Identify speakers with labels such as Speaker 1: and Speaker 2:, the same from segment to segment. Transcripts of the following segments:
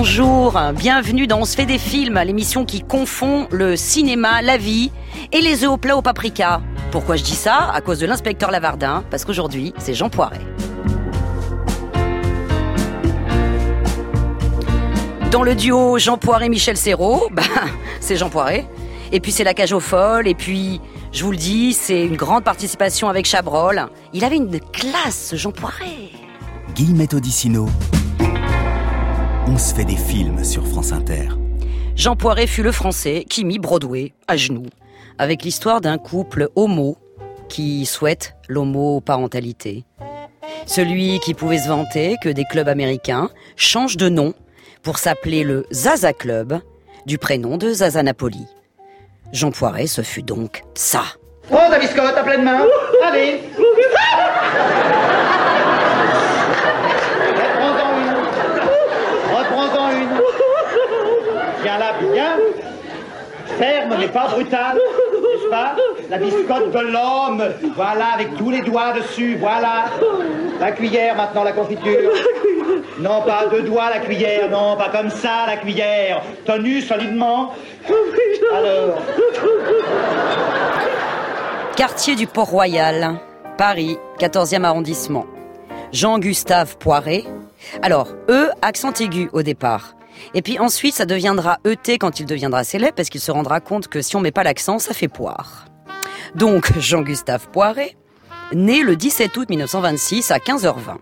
Speaker 1: bonjour, bienvenue dans On se fait des films, l'émission qui confond le cinéma, la vie et les œufs au plat au paprika. Pourquoi je dis ça? À cause de l'inspecteur Lavardin, parce qu'aujourd'hui, c'est Jean Poiret. Dans le duo Jean Poiret-Michel Serrault, bah, c'est Jean Poiret. Et puis c'est la cage aux folles, et puis, je vous le dis, c'est une grande participation avec Chabrol. Il avait une classe, Jean Poiret.
Speaker 2: Guillemette Odissino. On se fait des films sur France Inter.
Speaker 1: Jean Poiret fut le français qui mit Broadway à genoux, avec l'histoire d'un couple homo qui souhaite l'homoparentalité. Celui qui pouvait se vanter que des clubs américains changent de nom pour s'appeler le Zaza Club, du prénom de Zaza Napoli. Jean Poiret, ce fut donc ça.
Speaker 3: Oh, David Scott, à pleine main. Allez. Reprends-en une. Reprends-en une. Là, bien. Ferme, mais pas brutal. N'est-ce pas? La biscotte de l'homme. Voilà, avec tous les doigts dessus. Voilà. La cuillère, maintenant, la confiture. Non, pas deux doigts, la cuillère. Non, pas comme ça, la cuillère. Tenue solidement. Alors.
Speaker 1: Quartier du Port-Royal, Paris, 14e arrondissement. Jean-Gustave Poiret. Alors, E, accent aigu au départ. Et puis ensuite, ça deviendra ET quand il deviendra célèbre, parce qu'il se rendra compte que si on met pas l'accent, ça fait poire. Donc, Jean-Gustave Poiret, né le 17 août 1926 à 15h20.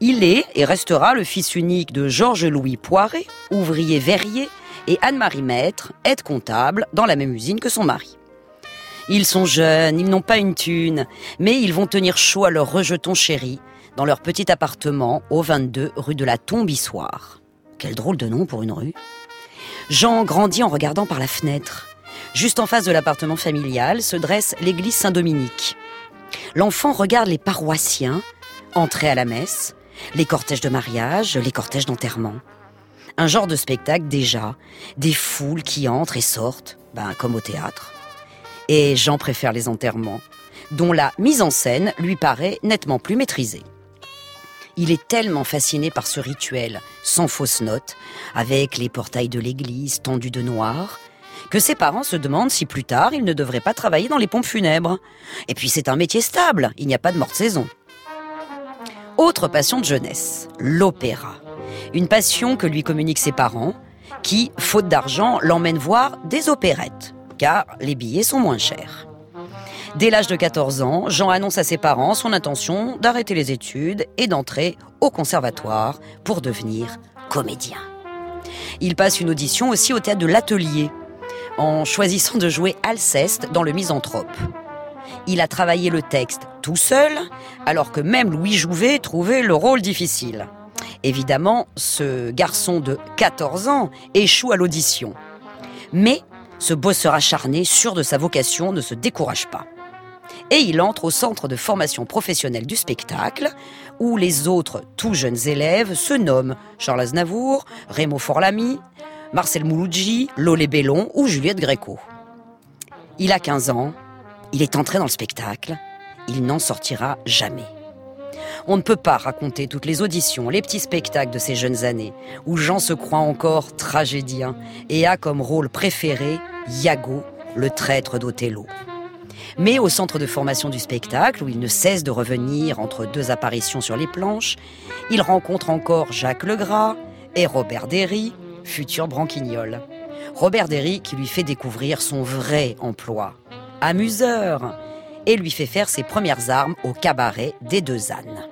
Speaker 1: Il est et restera le fils unique de Georges-Louis Poiret, ouvrier verrier, et Anne-Marie Maître, aide comptable dans la même usine que son mari. Ils sont jeunes, ils n'ont pas une thune, mais ils vont tenir chaud à leur rejeton chéri dans leur petit appartement au 22 rue de la Tombissoire. Quel drôle de nom pour une rue. Jean grandit en regardant par la fenêtre. Juste en face de l'appartement familial se dresse l'église Saint-Dominique. L'enfant regarde les paroissiens entrer à la messe, les cortèges de mariage, les cortèges d'enterrement. Un genre de spectacle déjà, des foules qui entrent et sortent, ben, comme au théâtre. Et Jean préfère les enterrements, dont la mise en scène lui paraît nettement plus maîtrisée. Il est tellement fasciné par ce rituel, sans fausse note, avec les portails de l'église tendus de noir, que ses parents se demandent si plus tard il ne devrait pas travailler dans les pompes funèbres. Et puis c'est un métier stable, il n'y a pas de mort de saison. Autre passion de jeunesse, l'opéra. Une passion que lui communiquent ses parents, qui, faute d'argent, l'emmènent voir des opérettes, car les billets sont moins chers. Dès l'âge de 14 ans, Jean annonce à ses parents son intention d'arrêter les études et d'entrer au conservatoire pour devenir comédien. Il passe une audition aussi au théâtre de l'Atelier, en choisissant de jouer Alceste dans Le Misanthrope. Il a travaillé le texte tout seul, alors que même Louis Jouvet trouvait le rôle difficile. Évidemment, ce garçon de 14 ans échoue à l'audition. Mais ce bosseur acharné, sûr de sa vocation, ne se décourage pas. Et il entre au centre de formation professionnelle du spectacle, où les autres tout jeunes élèves se nomment Charles Aznavour, Raymond Forlamy, Marcel Mouloudji, Lolé Bellon ou Juliette Gréco. Il a 15 ans, il est entré dans le spectacle, il n'en sortira jamais. On ne peut pas raconter toutes les auditions, les petits spectacles de ces jeunes années, où Jean se croit encore tragédien et a comme rôle préféré Iago, le traître d'Othello. Mais au centre de formation du spectacle, où il ne cesse de revenir entre deux apparitions sur les planches, il rencontre encore Jacques Legras et Robert Derry, futur branquignol. Robert Derry qui lui fait découvrir son vrai emploi, amuseur, et lui fait faire ses premières armes au cabaret des Deux Ânes.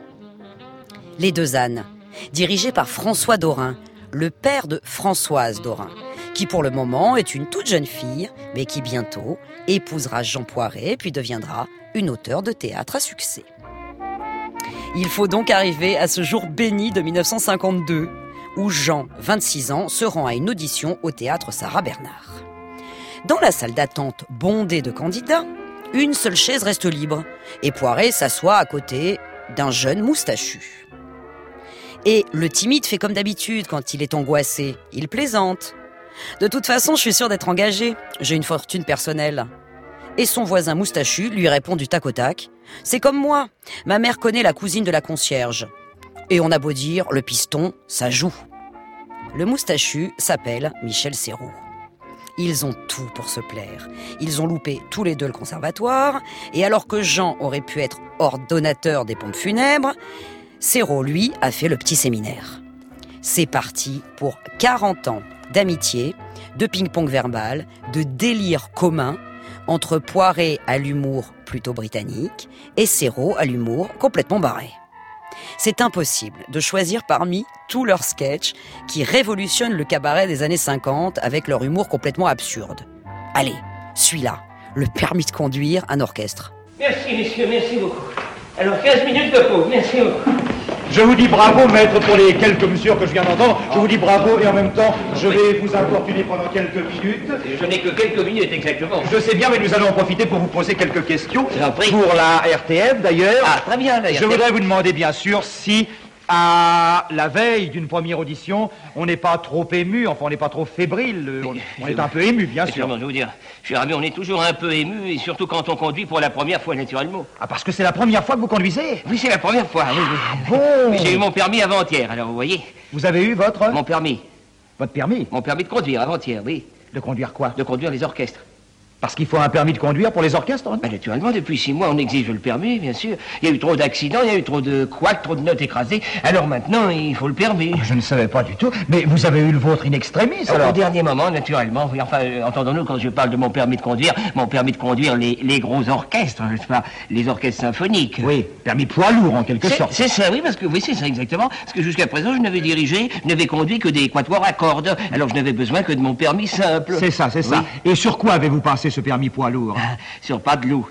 Speaker 1: Les Deux Ânes, dirigé par François Dorin, le père de Françoise Dorin, qui pour le moment est une toute jeune fille, mais qui bientôt épousera Jean Poiret, puis deviendra une auteure de théâtre à succès. Il faut donc arriver à ce jour béni de 1952, où Jean, 26 ans, se rend à une audition au théâtre Sarah Bernard. Dans la salle d'attente bondée de candidats, une seule chaise reste libre, et Poiret s'assoit à côté d'un jeune moustachu. Et le timide fait comme d'habitude quand il est angoissé, il plaisante. De toute façon, je suis sûr d'être engagé, j'ai une fortune personnelle. Et son voisin moustachu lui répond du tac au tac C'est comme moi, ma mère connaît la cousine de la concierge. Et on a beau dire, le piston, ça joue. le moustachu s'appelle Michel Serrault. Ils ont tout pour se plaire. Ils ont loupé tous les deux le conservatoire, et alors que Jean aurait pu être ordonnateur des pompes funèbres, Serrault, lui, a fait le petit séminaire. C'est parti pour 40 ans d'amitié, de ping-pong verbal, de délire commun entre Poiré à l'humour plutôt britannique et Serrault à l'humour complètement barré. C'est impossible de choisir parmi tous leurs sketchs qui révolutionnent le cabaret des années 50 avec leur humour complètement absurde. Allez, celui-là, le permis de conduire un orchestre.
Speaker 4: Merci, messieurs, merci beaucoup. Alors, 15 minutes de pause, merci beaucoup.
Speaker 3: Je vous dis bravo, maître, pour les quelques mesures que je viens d'entendre. Je vous dis bravo et en même temps, je vais vous importuner pendant quelques minutes.
Speaker 4: Je n'ai que quelques minutes exactement.
Speaker 3: Je sais bien, mais nous allons en profiter pour vous poser quelques questions. Pour la RTF, d'ailleurs.
Speaker 4: Ah, très bien, d'ailleurs.
Speaker 3: Je voudrais vous demander, bien sûr, si à la veille d'une première audition, on n'est pas trop ému, enfin on n'est pas trop fébrile, euh, on, on est un peu ému, bien sûr.
Speaker 4: Sûrement, je vais vous dire, cher ami, on est toujours un peu ému, et surtout quand on conduit pour la première fois, naturellement.
Speaker 3: Ah, parce que c'est la première fois que vous conduisez
Speaker 4: Oui, c'est la première fois, oui, oui.
Speaker 3: Bon
Speaker 4: J'ai eu mon permis avant-hier, alors vous voyez,
Speaker 3: Vous avez eu votre...
Speaker 4: mon permis.
Speaker 3: Votre permis
Speaker 4: Mon permis de conduire avant-hier, oui.
Speaker 3: De conduire quoi
Speaker 4: De conduire les orchestres.
Speaker 3: Parce qu'il faut un permis de conduire pour les orchestres
Speaker 4: naturellement, depuis six mois, on exige le permis, bien sûr. Il y a eu trop d'accidents, il y a eu trop de couacs, trop de notes écrasées. Alors maintenant, il faut le permis.
Speaker 3: Je ne savais pas du tout, mais vous avez eu le vôtre in extremis,
Speaker 4: Au
Speaker 3: alors
Speaker 4: dernier moment, naturellement, oui, enfin, euh, entendons-nous, quand je parle de mon permis de conduire, mon permis de conduire les, les gros orchestres, n'est-ce pas? Les orchestres symphoniques.
Speaker 3: Oui, permis poids lourd, en quelque sorte.
Speaker 4: c'est ça, oui, parce que oui, c'est ça exactement. Parce que jusqu'à présent, je n'avais dirigé, je n'avais conduit que des quatuors à cordes. Alors je n'avais besoin que de mon permis simple.
Speaker 3: C'est ça, c'est ça. Et sur quoi avez-vous passé ce permis poids lourd
Speaker 4: Ah, Sur pas de loup.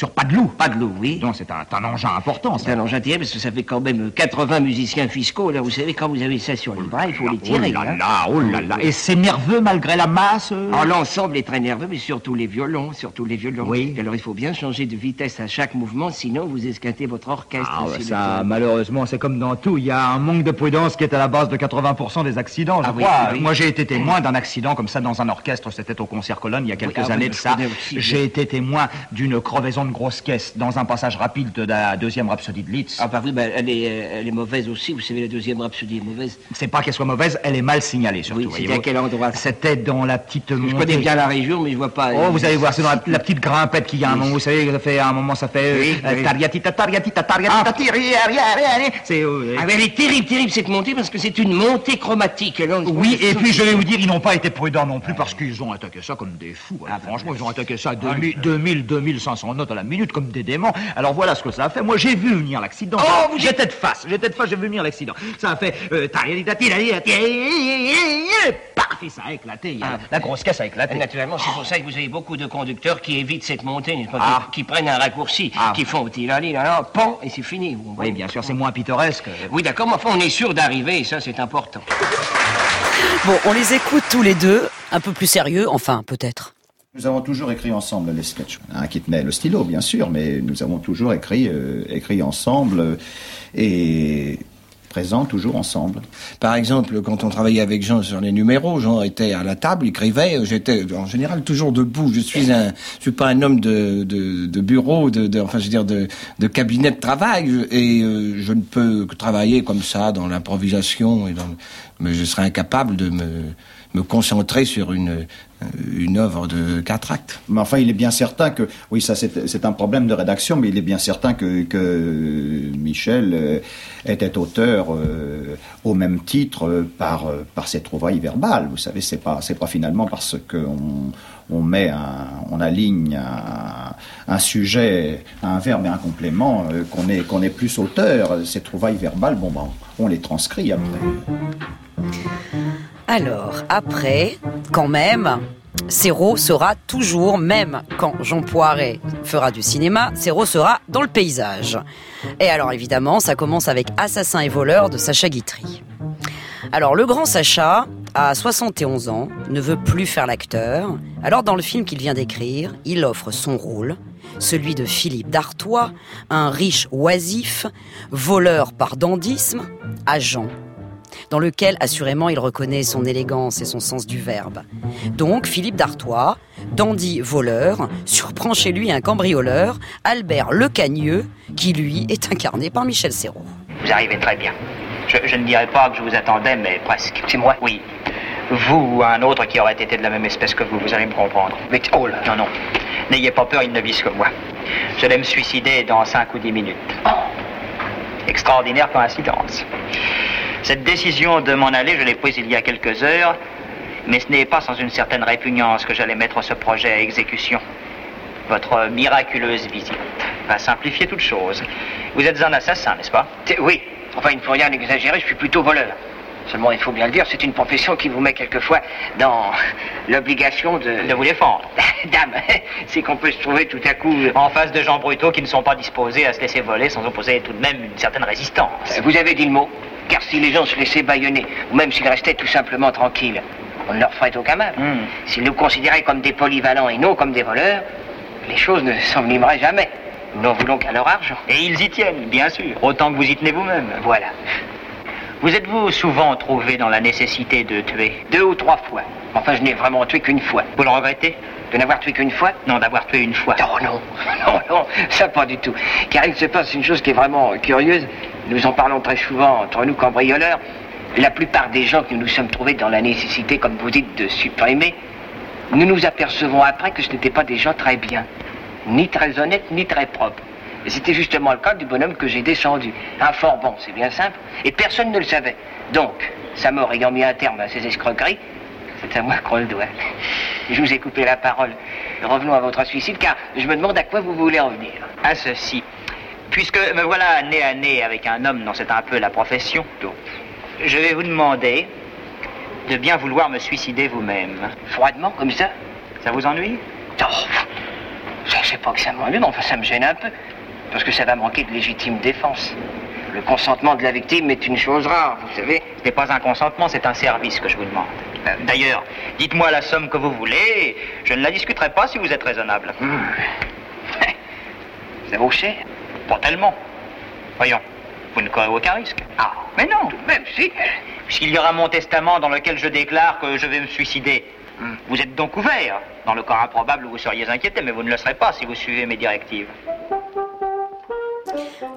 Speaker 3: Sur pas de loup
Speaker 4: Pas de loup, oui.
Speaker 3: Non, c'est un, un engin important,
Speaker 4: C'est
Speaker 3: ça.
Speaker 4: un engin terrible parce que ça fait quand même 80 musiciens fiscaux. Là, vous savez, quand vous avez ça sur les bras, il faut les
Speaker 3: Oh
Speaker 4: tirer.
Speaker 3: là
Speaker 4: hein.
Speaker 3: là, oh là là. Et c'est nerveux malgré la masse euh
Speaker 4: Alors l'ensemble est très nerveux, mais surtout les violons, surtout les violons.
Speaker 3: Oui.
Speaker 4: Alors il faut bien changer de vitesse à chaque mouvement, sinon vous esquintez votre orchestre.
Speaker 3: Ah
Speaker 4: s'il
Speaker 3: ça, malheureusement, c'est comme dans tout. Il y a un manque de prudence qui est à la base de 80% des accidents, je
Speaker 4: Ah oui,
Speaker 3: crois.
Speaker 4: oui.
Speaker 3: Moi, j'ai été témoin d'un accident comme ça dans un orchestre. C'était au Concert Colonne il y a quelques
Speaker 4: ah oui,
Speaker 3: années de ça. J'ai été témoin d'une crevaison de grosse caisse dans un passage rapide de la deuxième rhapsodie de Litz.
Speaker 4: Ah bah oui, bah, elle, est, euh, elle est mauvaise aussi. Vous savez, la deuxième rhapsodie est mauvaise.
Speaker 3: C'est pas qu'elle soit mauvaise, elle est mal signalée, surtout.
Speaker 4: Oui, c'était à quel endroit
Speaker 3: C'était dans la petite
Speaker 4: Je
Speaker 3: montée.
Speaker 4: connais bien la région, mais je vois pas.
Speaker 3: Oh, vous allez voir, c'est dans la, la petite grimpette qu'il y a un moment, vous savez, ça fait à un moment, ça fait...
Speaker 4: Oui,
Speaker 3: euh,
Speaker 4: oui.
Speaker 3: tariatita, tariatita, tariatita, ari. C'est... euh,
Speaker 4: Ah, elle est terrible, terrible cette montée parce que c'est une montée chromatique. Alors,
Speaker 3: Oui, et puis je vais vous dire, ils n'ont pas été prudents non plus parce qu'ils ont attaqué ça comme des fous. hein.
Speaker 4: Ah, bah,
Speaker 3: Franchement, ils ont attaqué ça à 2000, 2000, 2500 notes à la minute comme des déments. Alors voilà ce que ça a fait. Moi, j'ai vu venir l'accident.
Speaker 4: Oh, vous
Speaker 3: J'étais de face, j'étais de face, j'ai vu venir l'accident. Ça a fait... euh, Paf, et ça a éclaté.
Speaker 4: Ah.
Speaker 3: La grosse caisse a éclaté.
Speaker 4: Naturellement, c'est pour ça que vous avez beaucoup de conducteurs qui évitent cette montée, n'est-ce pas,
Speaker 3: Ah.
Speaker 4: qui, qui prennent un raccourci,
Speaker 3: Ah.
Speaker 4: qui font tilali, là, là, pom, et c'est fini. vous
Speaker 3: Oui, bien sûr, c'est moins pittoresque.
Speaker 4: Oui, d'accord, mais enfin, on est sûr d'arriver, et ça, c'est important.
Speaker 1: Bon, on les écoute tous les deux, un peu plus sérieux, enfin, peut-être.
Speaker 5: Nous avons toujours écrit ensemble les sketchs. Un qui tenait le stylo, bien sûr, mais nous avons toujours écrit, euh, écrit ensemble euh, et présents toujours ensemble.
Speaker 6: Par exemple, quand on travaillait avec Jean sur les numéros, Jean était à la table, écrivait. J'étais en général toujours debout. Je suis un, je suis pas un homme de, de, bureau, de, enfin, je veux dire de, de cabinet de travail, et euh, je ne peux que travailler comme ça dans l'improvisation. Mais je serais incapable de me, me concentrer sur une, une œuvre de quatre actes.
Speaker 5: Mais enfin, il est bien certain que, oui, ça c'est un problème de rédaction, mais il est bien certain que, Michel euh, était auteur euh, au même titre euh, par, euh, par ses trouvailles verbales. Vous savez, c'est pas, pas finalement parce qu'on on met un, on aligne un, sujet, un verbe et un complément euh, qu'on est, qu'on est plus auteur. Ces trouvailles verbales, bon, ben, on les transcrit après.
Speaker 1: Alors, après, quand même, Serrault sera toujours, même quand Jean Poiret fera du cinéma, Serrault sera dans le paysage. Et alors, évidemment, ça commence avec Assassin et voleur de Sacha Guitry. Alors, le grand Sacha, à 71 ans, ne veut plus faire l'acteur. Alors, dans le film qu'il vient d'écrire, il offre son rôle, celui de Philippe d'Artois, un riche oisif, voleur par dandisme, Jean, dans lequel assurément il reconnaît son élégance et son sens du verbe. Donc Philippe d'Artois, dandy voleur, surprend chez lui un cambrioleur, Albert Lecagneux, qui lui est incarné par Michel Serrault.
Speaker 7: Vous arrivez très bien.
Speaker 8: Je, je ne dirais pas que je vous attendais, mais presque.
Speaker 7: C'est moi
Speaker 8: Oui. Vous ou un autre qui aurait été de la même espèce que vous, vous allez me comprendre.
Speaker 7: Mais oh là
Speaker 8: Non, non. N'ayez pas peur, il ne vise que moi. Je vais me suicider dans 5 ou 10 minutes. Extraordinaire coïncidence. Cette décision de m'en aller, je l'ai prise il y a quelques heures, mais ce n'est pas sans une certaine répugnance que j'allais mettre ce projet à exécution. Votre miraculeuse visite va simplifier toute chose. Vous êtes un assassin, n'est-ce pas?
Speaker 7: Oui. Enfin, il ne faut rien exagérer, je suis plutôt voleur. Seulement, il faut bien le dire, c'est une profession qui vous met quelquefois dans l'obligation de...
Speaker 8: De vous défendre.
Speaker 7: Dame, c'est qu'on peut se trouver tout à coup...
Speaker 8: En face de gens brutaux qui ne sont pas disposés à se laisser voler sans opposer tout de même une certaine résistance.
Speaker 7: Vous avez dit le mot. Car si les gens se laissaient bâillonner, ou même s'ils restaient tout simplement tranquilles, on ne leur ferait aucun mal.
Speaker 8: Hmm.
Speaker 7: S'ils nous considéraient comme des polyvalents et non comme des voleurs, les choses ne s'envenimeraient jamais. Nous n'en voulons qu'à leur argent.
Speaker 8: Et ils y tiennent, bien sûr, autant que vous y tenez vous-même.
Speaker 7: Voilà.
Speaker 8: Vous êtes-vous souvent trouvé dans la nécessité de tuer
Speaker 7: Deux ou trois fois. Enfin, je n'ai vraiment tué qu'une fois.
Speaker 8: Vous le regrettez
Speaker 7: De n'avoir tué qu'une fois?
Speaker 8: Non, d'avoir tué une fois.
Speaker 7: Oh non, non, non, ça pas du tout. Car il se passe une chose qui est vraiment curieuse. Nous en parlons très souvent entre nous cambrioleurs. La plupart des gens que nous nous sommes trouvés dans la nécessité, comme vous dites, de supprimer, nous nous apercevons après que ce n'étaient pas des gens très bien. Ni très honnêtes, ni très propres. Et c'était justement le cas du bonhomme que j'ai descendu. Un fort bon, c'est bien simple. Et personne ne le savait. Donc, sa mort ayant mis un terme à ces escroqueries, c'est à moi qu'on le doit. Je vous ai coupé la parole. Revenons à votre suicide, car je me demande à quoi vous voulez en venir.
Speaker 8: À ceci. Puisque me voilà nez à nez avec un homme dont c'est un peu la profession, je vais vous demander de bien vouloir me suicider vous-même.
Speaker 7: Froidement, comme ça?
Speaker 8: Ça vous ennuie?
Speaker 7: Oh, Je sais pas que ça m'ennuie, mais enfin ça me gêne un peu. Parce que ça va manquer de légitime défense. Le consentement de la victime est une chose rare, vous savez.
Speaker 8: Ce n'est pas un consentement, c'est un service que je vous demande. Euh, D'ailleurs, dites-moi la somme que vous voulez, je ne la discuterai pas si vous êtes raisonnable.
Speaker 7: Ça vaut cher.
Speaker 8: Pas tellement. Voyons, vous ne courez aucun risque.
Speaker 7: Ah,
Speaker 8: Mais non,
Speaker 7: tout de même, si.
Speaker 8: puisqu'il y aura mon testament dans lequel je déclare que je vais me suicider. Vous êtes donc ouvert. Dans le cas improbable où vous seriez inquiété, mais vous ne le serez pas si vous suivez mes directives.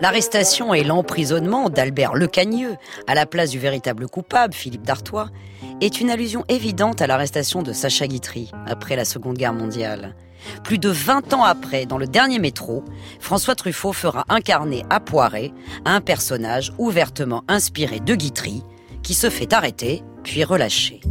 Speaker 9: L'arrestation et l'emprisonnement d'Albert Lecagneux à la place du véritable coupable, Philippe Dartois, est une allusion évidente à l'arrestation de Sacha Guitry après la Seconde Guerre mondiale. Plus de 20 ans après, dans le dernier métro, François Truffaut fera incarner à Poiré un personnage ouvertement inspiré de Guitry qui se fait arrêter puis relâcher.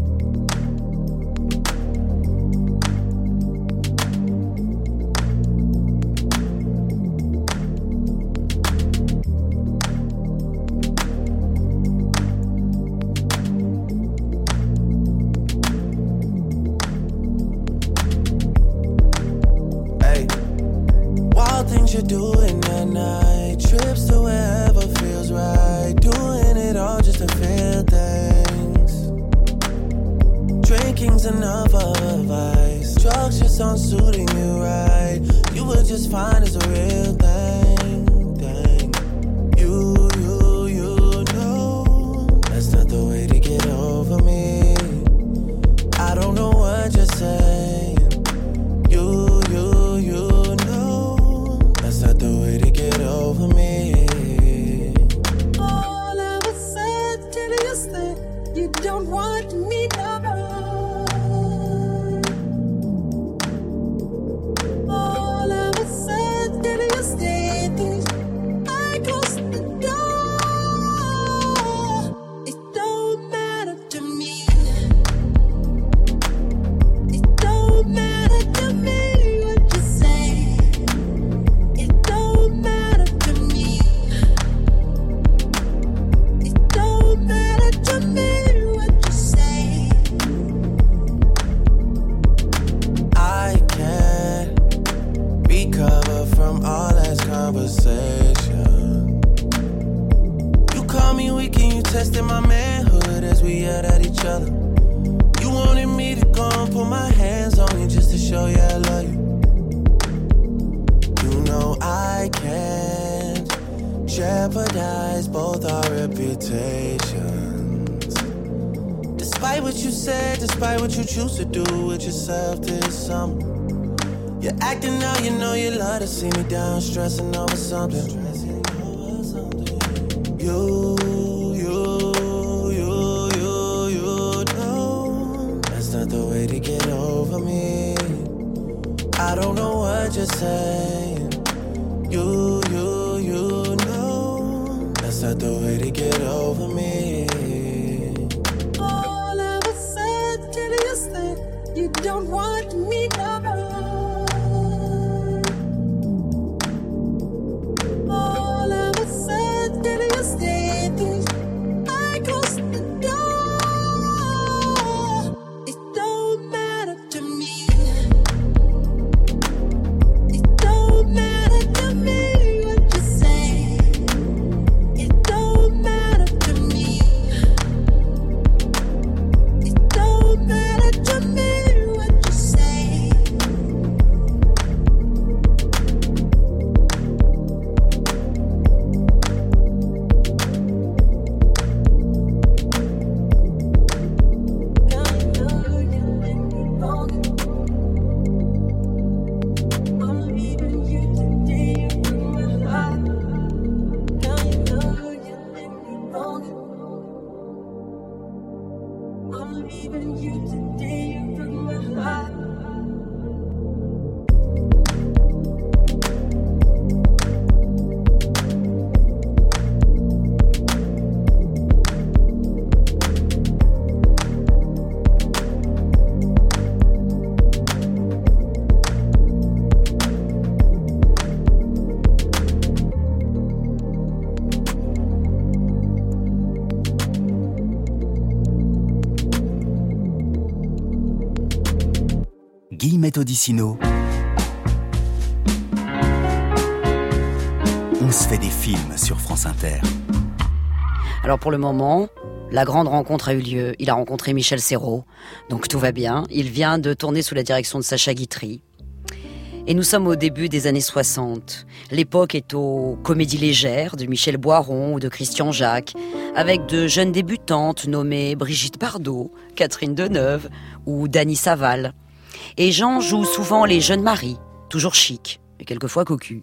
Speaker 10: On
Speaker 2: se fait des films sur France Inter.
Speaker 1: Alors pour le moment, la grande rencontre a eu lieu. Il a rencontré Michel Serrault, donc tout va bien. Il vient de tourner sous la direction de Sacha Guitry. Et nous sommes au début des années 60. L'époque est aux comédies légères de Michel Boiron ou de Christian Jacques, avec de jeunes débutantes nommées Brigitte Bardot, Catherine Deneuve ou Dany Saval. Et Jean joue souvent les jeunes maris, toujours chic, mais quelquefois cocus.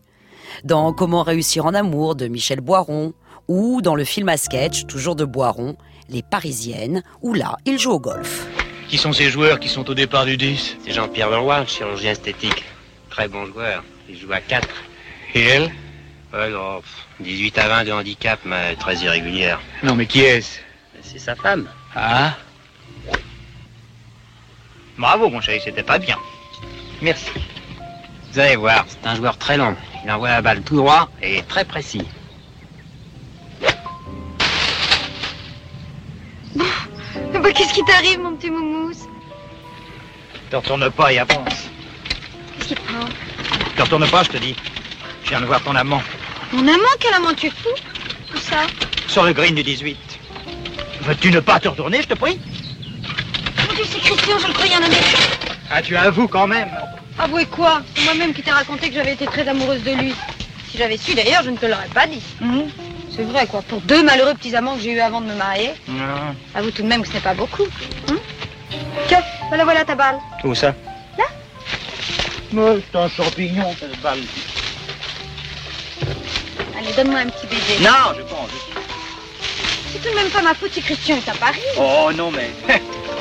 Speaker 1: Dans Comment réussir en amour de Michel Boiron, ou dans le film à sketch, toujours de Boiron, Les Parisiennes, où là, il joue au golf.
Speaker 3: Qui sont ces joueurs qui sont au départ du 10
Speaker 11: C'est Jean-Pierre Leroy, chirurgien esthétique. Très bon joueur. Il joue à 4.
Speaker 3: Et elle
Speaker 11: Ouais, non, pff, 18 à 20 de handicap, mais très irrégulière.
Speaker 3: Non mais qui est-ce?
Speaker 11: C'est sa femme.
Speaker 3: Ah? Bravo mon chéri, c'était pas bien.
Speaker 11: Merci. Vous allez voir, c'est un joueur très long. Il envoie la balle tout droit et très précis.
Speaker 12: Bah, qu'est-ce qui t'arrive, mon petit moumousse?
Speaker 3: Te retourne pas et avance.
Speaker 12: Qu'est-ce qui te prend?
Speaker 3: Te retourne pas, je te dis. Je viens de voir ton amant.
Speaker 12: Mon amant, quel amant tu fous Où ça?
Speaker 3: Sur le green du 18. Veux-tu ne pas te retourner, je te prie?
Speaker 12: Mon Dieu, c'est Christian, je le croyais un Américain.
Speaker 3: Ah, tu avoues quand même.
Speaker 12: Avouez quoi? C'est moi-même qui t'ai raconté que j'avais été très amoureuse de lui. Si j'avais su, d'ailleurs, je ne te l'aurais pas dit. C'est vrai, quoi. Pour deux malheureux petits amants que j'ai eu avant de me marier,
Speaker 3: Non.
Speaker 12: avoue tout de même que ce n'est pas beaucoup. Hein Tiens, voilà, voilà ta balle.
Speaker 3: Où ça?
Speaker 12: Là
Speaker 3: Mais c'est un champignon, cette balle.
Speaker 12: Allez, donne-moi un petit baiser.
Speaker 3: Non, je pense.
Speaker 12: C'est tout de même pas ma faute si Christian est à Paris.
Speaker 3: Oh non, mais.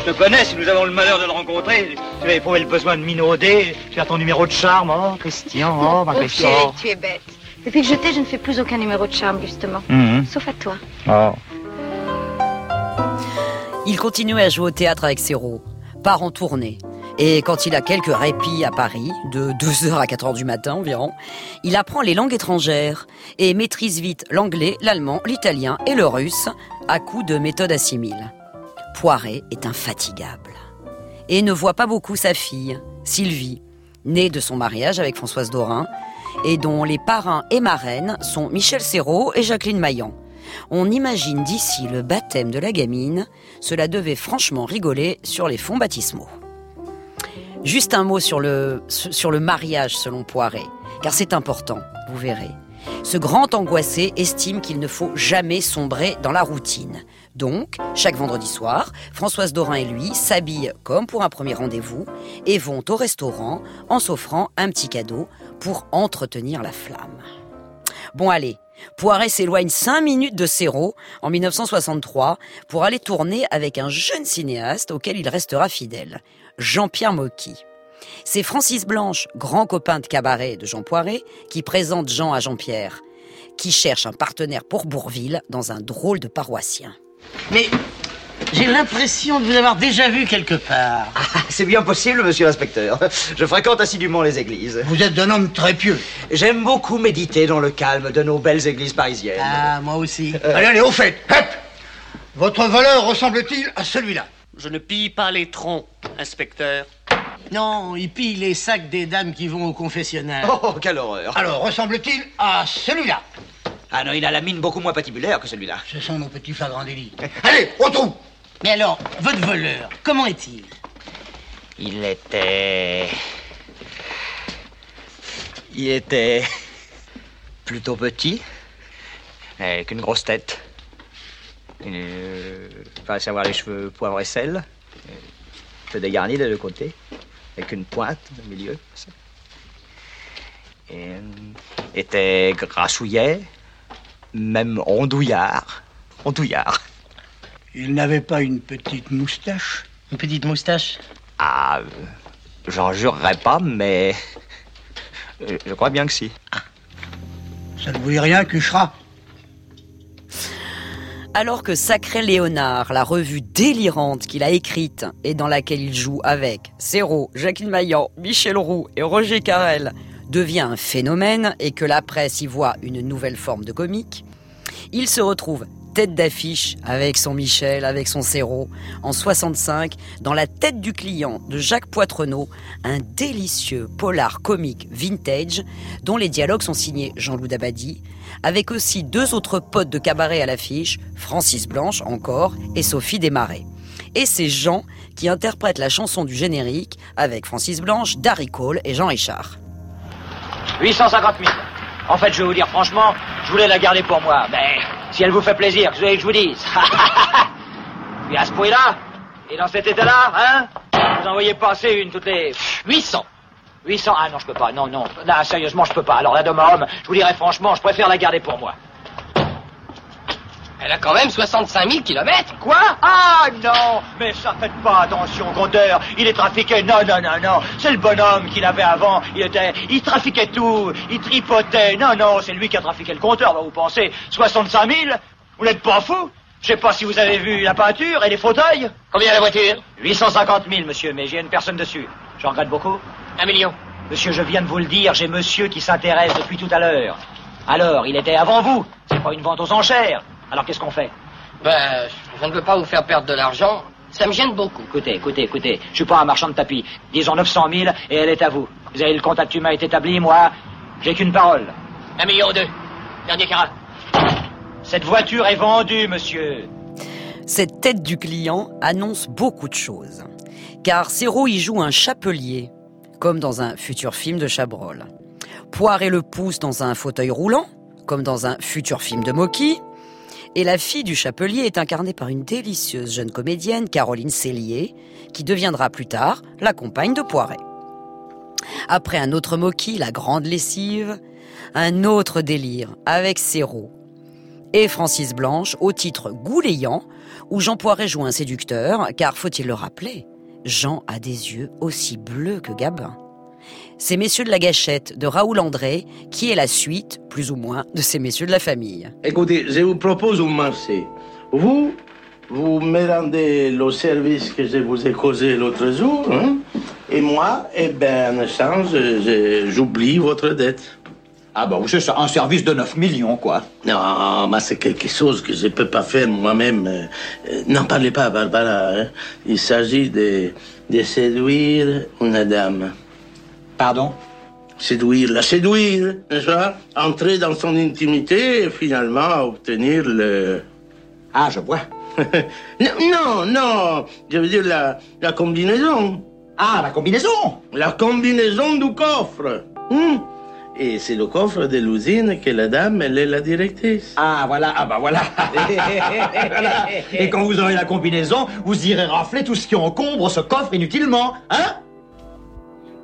Speaker 3: Je te connais, si nous avons le malheur de le rencontrer, tu vas éprouver le besoin de minauder, faire ton numéro de charme. Oh, Christian, oh, ma
Speaker 12: Oh,
Speaker 3: Christian.
Speaker 12: chérie, tu es bête. Depuis que je t'ai, je ne fais plus aucun numéro de charme, justement.
Speaker 3: Mhm.
Speaker 12: Sauf à toi.
Speaker 3: Oh.
Speaker 1: Il continue à jouer au théâtre avec Serrault, part en tournée. Et quand il a quelques répits à Paris, de 2h à 4h du matin environ, il apprend les langues étrangères et maîtrise vite l'anglais, l'allemand, l'italien et le russe à coups de méthode assimile. Poiret est infatigable et ne voit pas beaucoup sa fille, Sylvie, née de son mariage avec Françoise Dorin et dont les parrains et marraines sont Michel Serrault et Jacqueline Maillan. On imagine d'ici le baptême de la gamine, cela devait franchement rigoler sur les fonds baptismaux. Juste un mot sur le, sur le mariage selon Poiret, car c'est important, vous verrez. Ce grand angoissé estime qu'il ne faut jamais sombrer dans la routine. Donc, chaque vendredi soir, Françoise Dorin et lui s'habillent comme pour un premier rendez-vous et vont au restaurant en s'offrant un petit cadeau pour entretenir la flamme. Bon allez, Poiret s'éloigne cinq minutes de Serrault en 1963 pour aller tourner avec un jeune cinéaste auquel il restera fidèle, Jean-Pierre Mocky. C'est Francis Blanche, grand copain de cabaret de Jean Poiret, qui présente Jean à Jean-Pierre, qui cherche un partenaire pour Bourville dans un drôle de paroissien.
Speaker 13: Mais j'ai l'impression de vous avoir déjà vu quelque part.
Speaker 3: C'est bien possible, monsieur l'inspecteur. Je fréquente assidûment les églises.
Speaker 13: Vous êtes un homme très pieux.
Speaker 3: J'aime beaucoup méditer dans le calme de nos belles églises parisiennes.
Speaker 13: Ah, moi aussi.
Speaker 3: Euh,
Speaker 13: Allez, allez, au fait. Hop Votre voleur ressemble-t-il à celui-là?
Speaker 14: Je ne pille pas les troncs, inspecteur.
Speaker 13: Non, il pille les sacs des dames qui vont au confessionnal.
Speaker 3: Oh, quelle horreur.
Speaker 13: Alors, ressemble-t-il à celui-là
Speaker 3: Ah non, il a la mine beaucoup moins patibulaire que celui-là.
Speaker 13: Ce sont nos petits flagrants délits. Allez, au trou Mais alors, votre voleur, comment est-il?
Speaker 3: Il était... Il était... plutôt petit, avec une grosse tête. Euh, Enfin, à savoir les cheveux poivre et sel. euh, Peu dégarnis des deux côtés, avec une pointe au milieu. Et, était grassouillet, même ondouillard. Ondouillard.
Speaker 13: Il n'avait pas une petite moustache?
Speaker 14: Une petite moustache?
Speaker 3: Ah, euh, j'en jurerais pas, mais... euh, Je crois bien que si.
Speaker 13: Ça ne vous dit rien, Cuchera
Speaker 1: Alors que Sacré Léonard, la revue délirante qu'il a écrite et dans laquelle il joue avec Serrault, Jacqueline Maillan, Michel Roux et Roger Carrel, devient un phénomène et que la presse y voit une nouvelle forme de comique, il se retrouve tête d'affiche avec son Michel, avec son Serrault, en 65, dans La tête du client de Jacques Poitrenaud, un délicieux polar comique vintage dont les dialogues sont signés Jean-Loup Dabadi, avec aussi deux autres potes de cabaret à l'affiche, Francis Blanche encore et Sophie Desmarais. Et c'est Jean qui interprète la chanson du générique avec Francis Blanche, Darry Cole et Jean Richard.
Speaker 15: 850 000. En fait, je vais vous dire franchement, je voulais la garder pour moi. Mais si elle vous fait plaisir, que je vous dise. Puis à ce prix-là, et dans cet état-là, hein Vous en voyez passer une toutes les 800. 800 Ah non, je peux pas. Non, non. Sérieusement, je peux pas. Alors là, de ma homme, je vous dirais franchement, je préfère la garder pour moi.
Speaker 14: Elle a quand même 65 000 kilomètres.
Speaker 15: Quoi? Ah non Mais ça faites pas attention, compteur. Il est trafiqué. Non, non, non, non. C'est le bonhomme qu'il avait avant. Il était... Il trafiquait tout. Il tripotait. Non, non, c'est lui qui a trafiqué le compteur, va vous pensez. 65 000 Vous n'êtes pas fou? Je sais pas si vous avez vu la peinture et les fauteuils.
Speaker 14: Combien la voiture?
Speaker 15: 850 000, monsieur, mais j'ai une personne dessus. J'en regrette beaucoup.
Speaker 14: Un million.
Speaker 15: Monsieur, je viens de vous le dire, j'ai monsieur qui s'intéresse depuis tout à l'heure. Alors, il était avant vous. C'est pas une vente aux enchères. Alors, qu'est-ce qu'on fait?
Speaker 14: Ben, je ne veux pas vous faire perdre de l'argent. Ça me gêne beaucoup.
Speaker 15: Écoutez, écoutez, écoutez. Je suis pas un marchand de tapis. Disons 900 000 et elle est à vous. Vous avez le contact humain est établi, moi, j'ai qu'une parole.
Speaker 14: Un million deux. Dernier carat.
Speaker 15: Cette voiture est vendue, monsieur.
Speaker 1: Cette tête du client annonce beaucoup de choses. Car Serrault y joue un chapelier, comme dans un futur film de Chabrol. Poiré le pousse dans un fauteuil roulant, comme dans un futur film de Mocky. Et la fille du chapelier est incarnée par une délicieuse jeune comédienne, Caroline Cellier, qui deviendra plus tard la compagne de Poiret. Après un autre Mocky, la grande lessive, un autre délire avec Serrault et Francis Blanche au titre Gouléant, où Jean Poiret joue un séducteur, car faut-il le rappeler, Jean a des yeux aussi bleus que Gabin. C'est Messieurs de la Gâchette de Raoul André qui est la suite, plus ou moins, de ces messieurs de la famille.
Speaker 16: Écoutez, je vous propose un marché. Vous, vous me rendez le service que je vous ai causé l'autre jour, hein, et moi, eh ben, en échange, j'oublie votre dette.
Speaker 17: Ah bah oui, c'est ça, un service de 9 millions, quoi.
Speaker 16: Non, mais c'est quelque chose que je ne peux pas faire moi-même. Euh, euh, N'en parlez pas, Barbara. hein. Il s'agit de, de séduire une dame.
Speaker 17: Pardon
Speaker 16: Séduire, la séduire, n'est-ce pas? Entrer dans son intimité et finalement obtenir le...
Speaker 17: Ah, je vois.
Speaker 16: non, non, je veux dire la, la combinaison.
Speaker 17: Ah, la combinaison
Speaker 16: La combinaison du coffre. Hmm? Et c'est le coffre de l'usine que la dame, elle est la directrice.
Speaker 17: Ah, voilà, ah bah voilà. Voilà. Et quand vous aurez la combinaison, vous irez rafler tout ce qui encombre ce coffre inutilement, hein?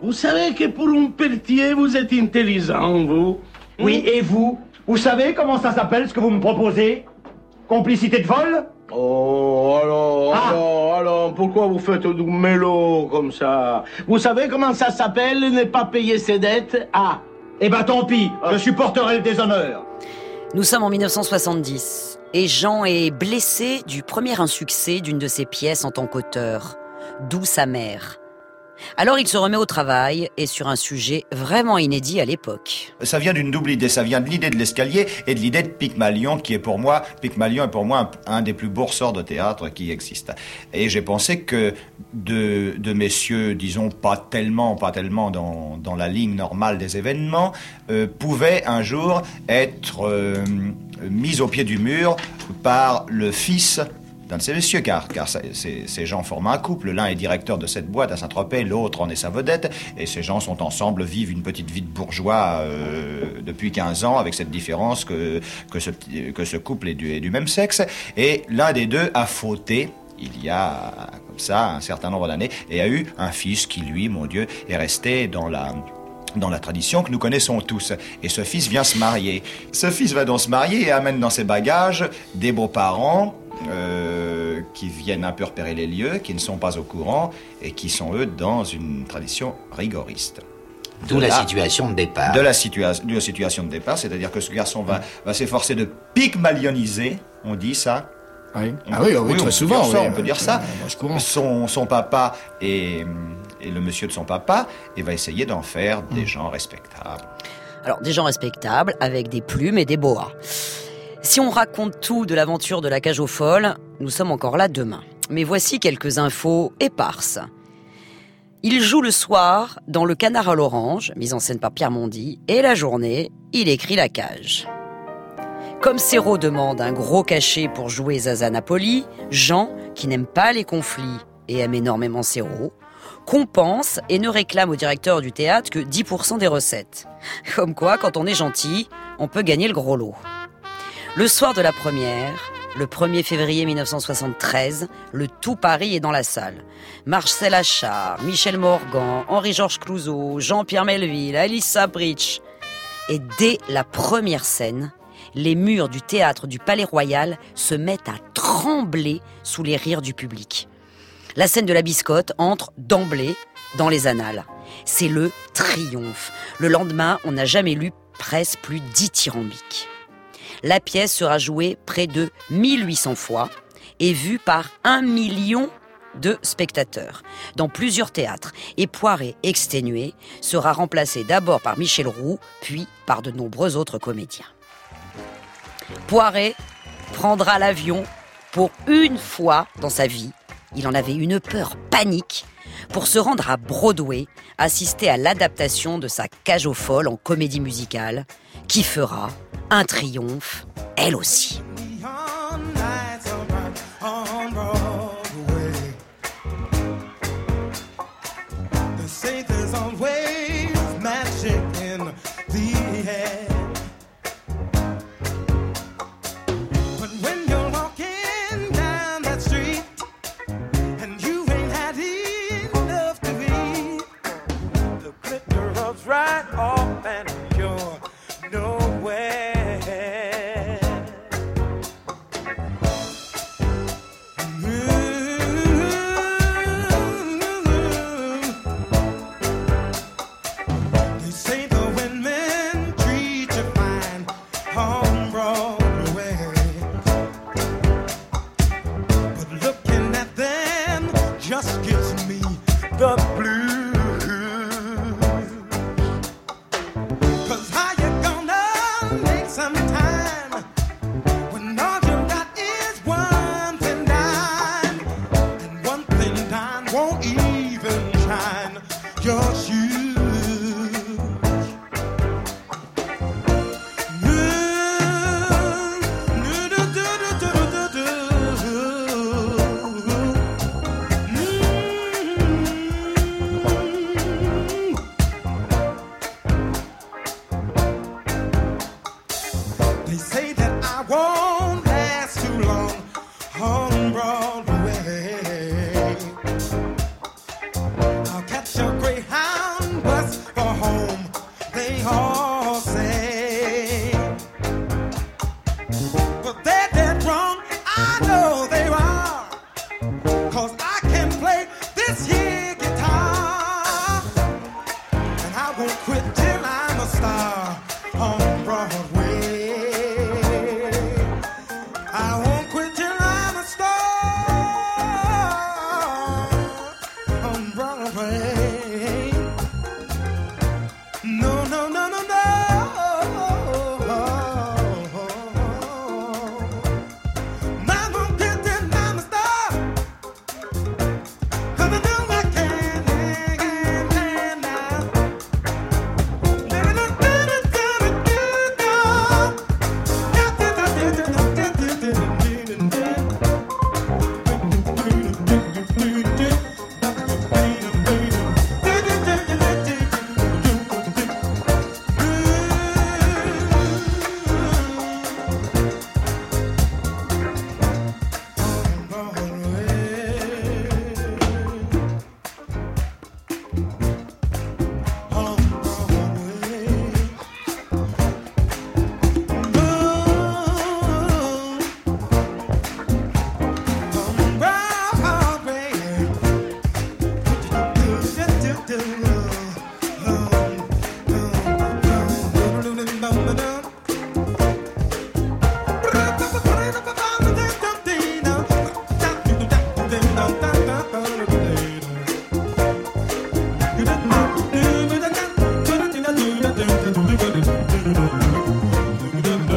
Speaker 16: Vous savez que pour un pelletier, vous êtes intelligent, vous.
Speaker 18: Oui, et vous Vous savez comment ça s'appelle ce que vous me proposez? Complicité de vol?
Speaker 16: Oh, alors, alors, alors, pourquoi vous faites du mélo comme ça? Vous savez comment ça s'appelle, ne pas payer ses dettes? Ah.
Speaker 3: Eh ben tant pis, je supporterai le déshonneur.
Speaker 1: Nous sommes en 1970 et Jean est blessé du premier insuccès d'une de ses pièces en tant qu'auteur, D'où sa mère. Alors il se remet au travail et sur un sujet vraiment inédit à l'époque.
Speaker 5: Ça vient d'une double idée. Ça vient de l'idée de l'escalier et de l'idée de Pygmalion, qui est pour moi, Pygmalion est pour moi un, des plus beaux ressorts de théâtre qui existent. Et j'ai pensé que de, messieurs, disons, pas tellement, pas tellement dans, dans la ligne normale des événements, euh, pouvaient un jour être euh, mis au pied du mur par le fils d'un de ces messieurs, car, car ces, gens forment un couple. L'un est directeur de cette boîte à Saint-Tropez, l'autre en est sa vedette, et ces gens sont ensemble, vivent une petite vie de bourgeois euh, depuis 15 ans, avec cette différence que, que, ce, que ce couple est du, est du même sexe, et l'un des deux a fauté. Il y a comme ça un certain nombre d'années et a eu un fils qui lui, mon Dieu, est resté dans la dans la tradition que nous connaissons tous. Et ce fils vient se marier. Ce fils va donc se marier et amène dans ses bagages des beaux-parents euh, qui viennent un peu repérer les lieux, qui ne sont pas au courant et qui sont eux dans une tradition rigoriste.
Speaker 13: D'où
Speaker 5: De
Speaker 13: la situation de départ.
Speaker 5: De la, situa- de la situation de départ, c'est-à-dire que ce garçon va, va s'efforcer de pygmalioniser, on dit ça
Speaker 6: Ah oui, oui,
Speaker 5: on
Speaker 6: très
Speaker 5: peut
Speaker 6: souvent,
Speaker 5: dire ça,
Speaker 6: oui,
Speaker 5: on peut dire ça. Son, son papa et, et le monsieur de son papa, et va essayer d'en faire des gens respectables.
Speaker 1: Alors des gens respectables avec des plumes et des boas. Si on raconte tout de l'aventure de la cage aux folles, nous sommes encore là demain. Mais voici quelques infos éparses. Il joue le soir dans Le Canard à l'Orange, mise en scène par Pierre Mondy, et la journée, il écrit La Cage. Comme Serrault demande un gros cachet pour jouer Zaza Napoli, Jean, qui n'aime pas les conflits et aime énormément Serrault, compense et ne réclame au directeur du théâtre que 10% des recettes. Comme quoi, quand on est gentil, on peut gagner le gros lot. Le soir de la première, le 1er février 1973, le tout Paris est dans la salle. Marcel Achard, Michel Morgan, Henri-Georges Clouzot, Jean-Pierre Melville, Alice Sabritch. Et dès la première scène, les murs du théâtre du Palais Royal se mettent à trembler sous les rires du public. La scène de la biscotte entre d'emblée dans les annales. C'est le triomphe. Le lendemain, on n'a jamais lu presque plus dithyrambique. La pièce sera jouée près de 1800 fois et vue par un million de spectateurs dans plusieurs théâtres. Et Poiret, exténué, sera remplacé d'abord par Michel Roux, puis par de nombreux autres comédiens. Poiret prendra l'avion pour une fois dans sa vie. Il en avait une peur panique pour se rendre à Broadway, assister à l'adaptation de sa cage aux folles en comédie musicale, qui fera un triomphe, elle aussi.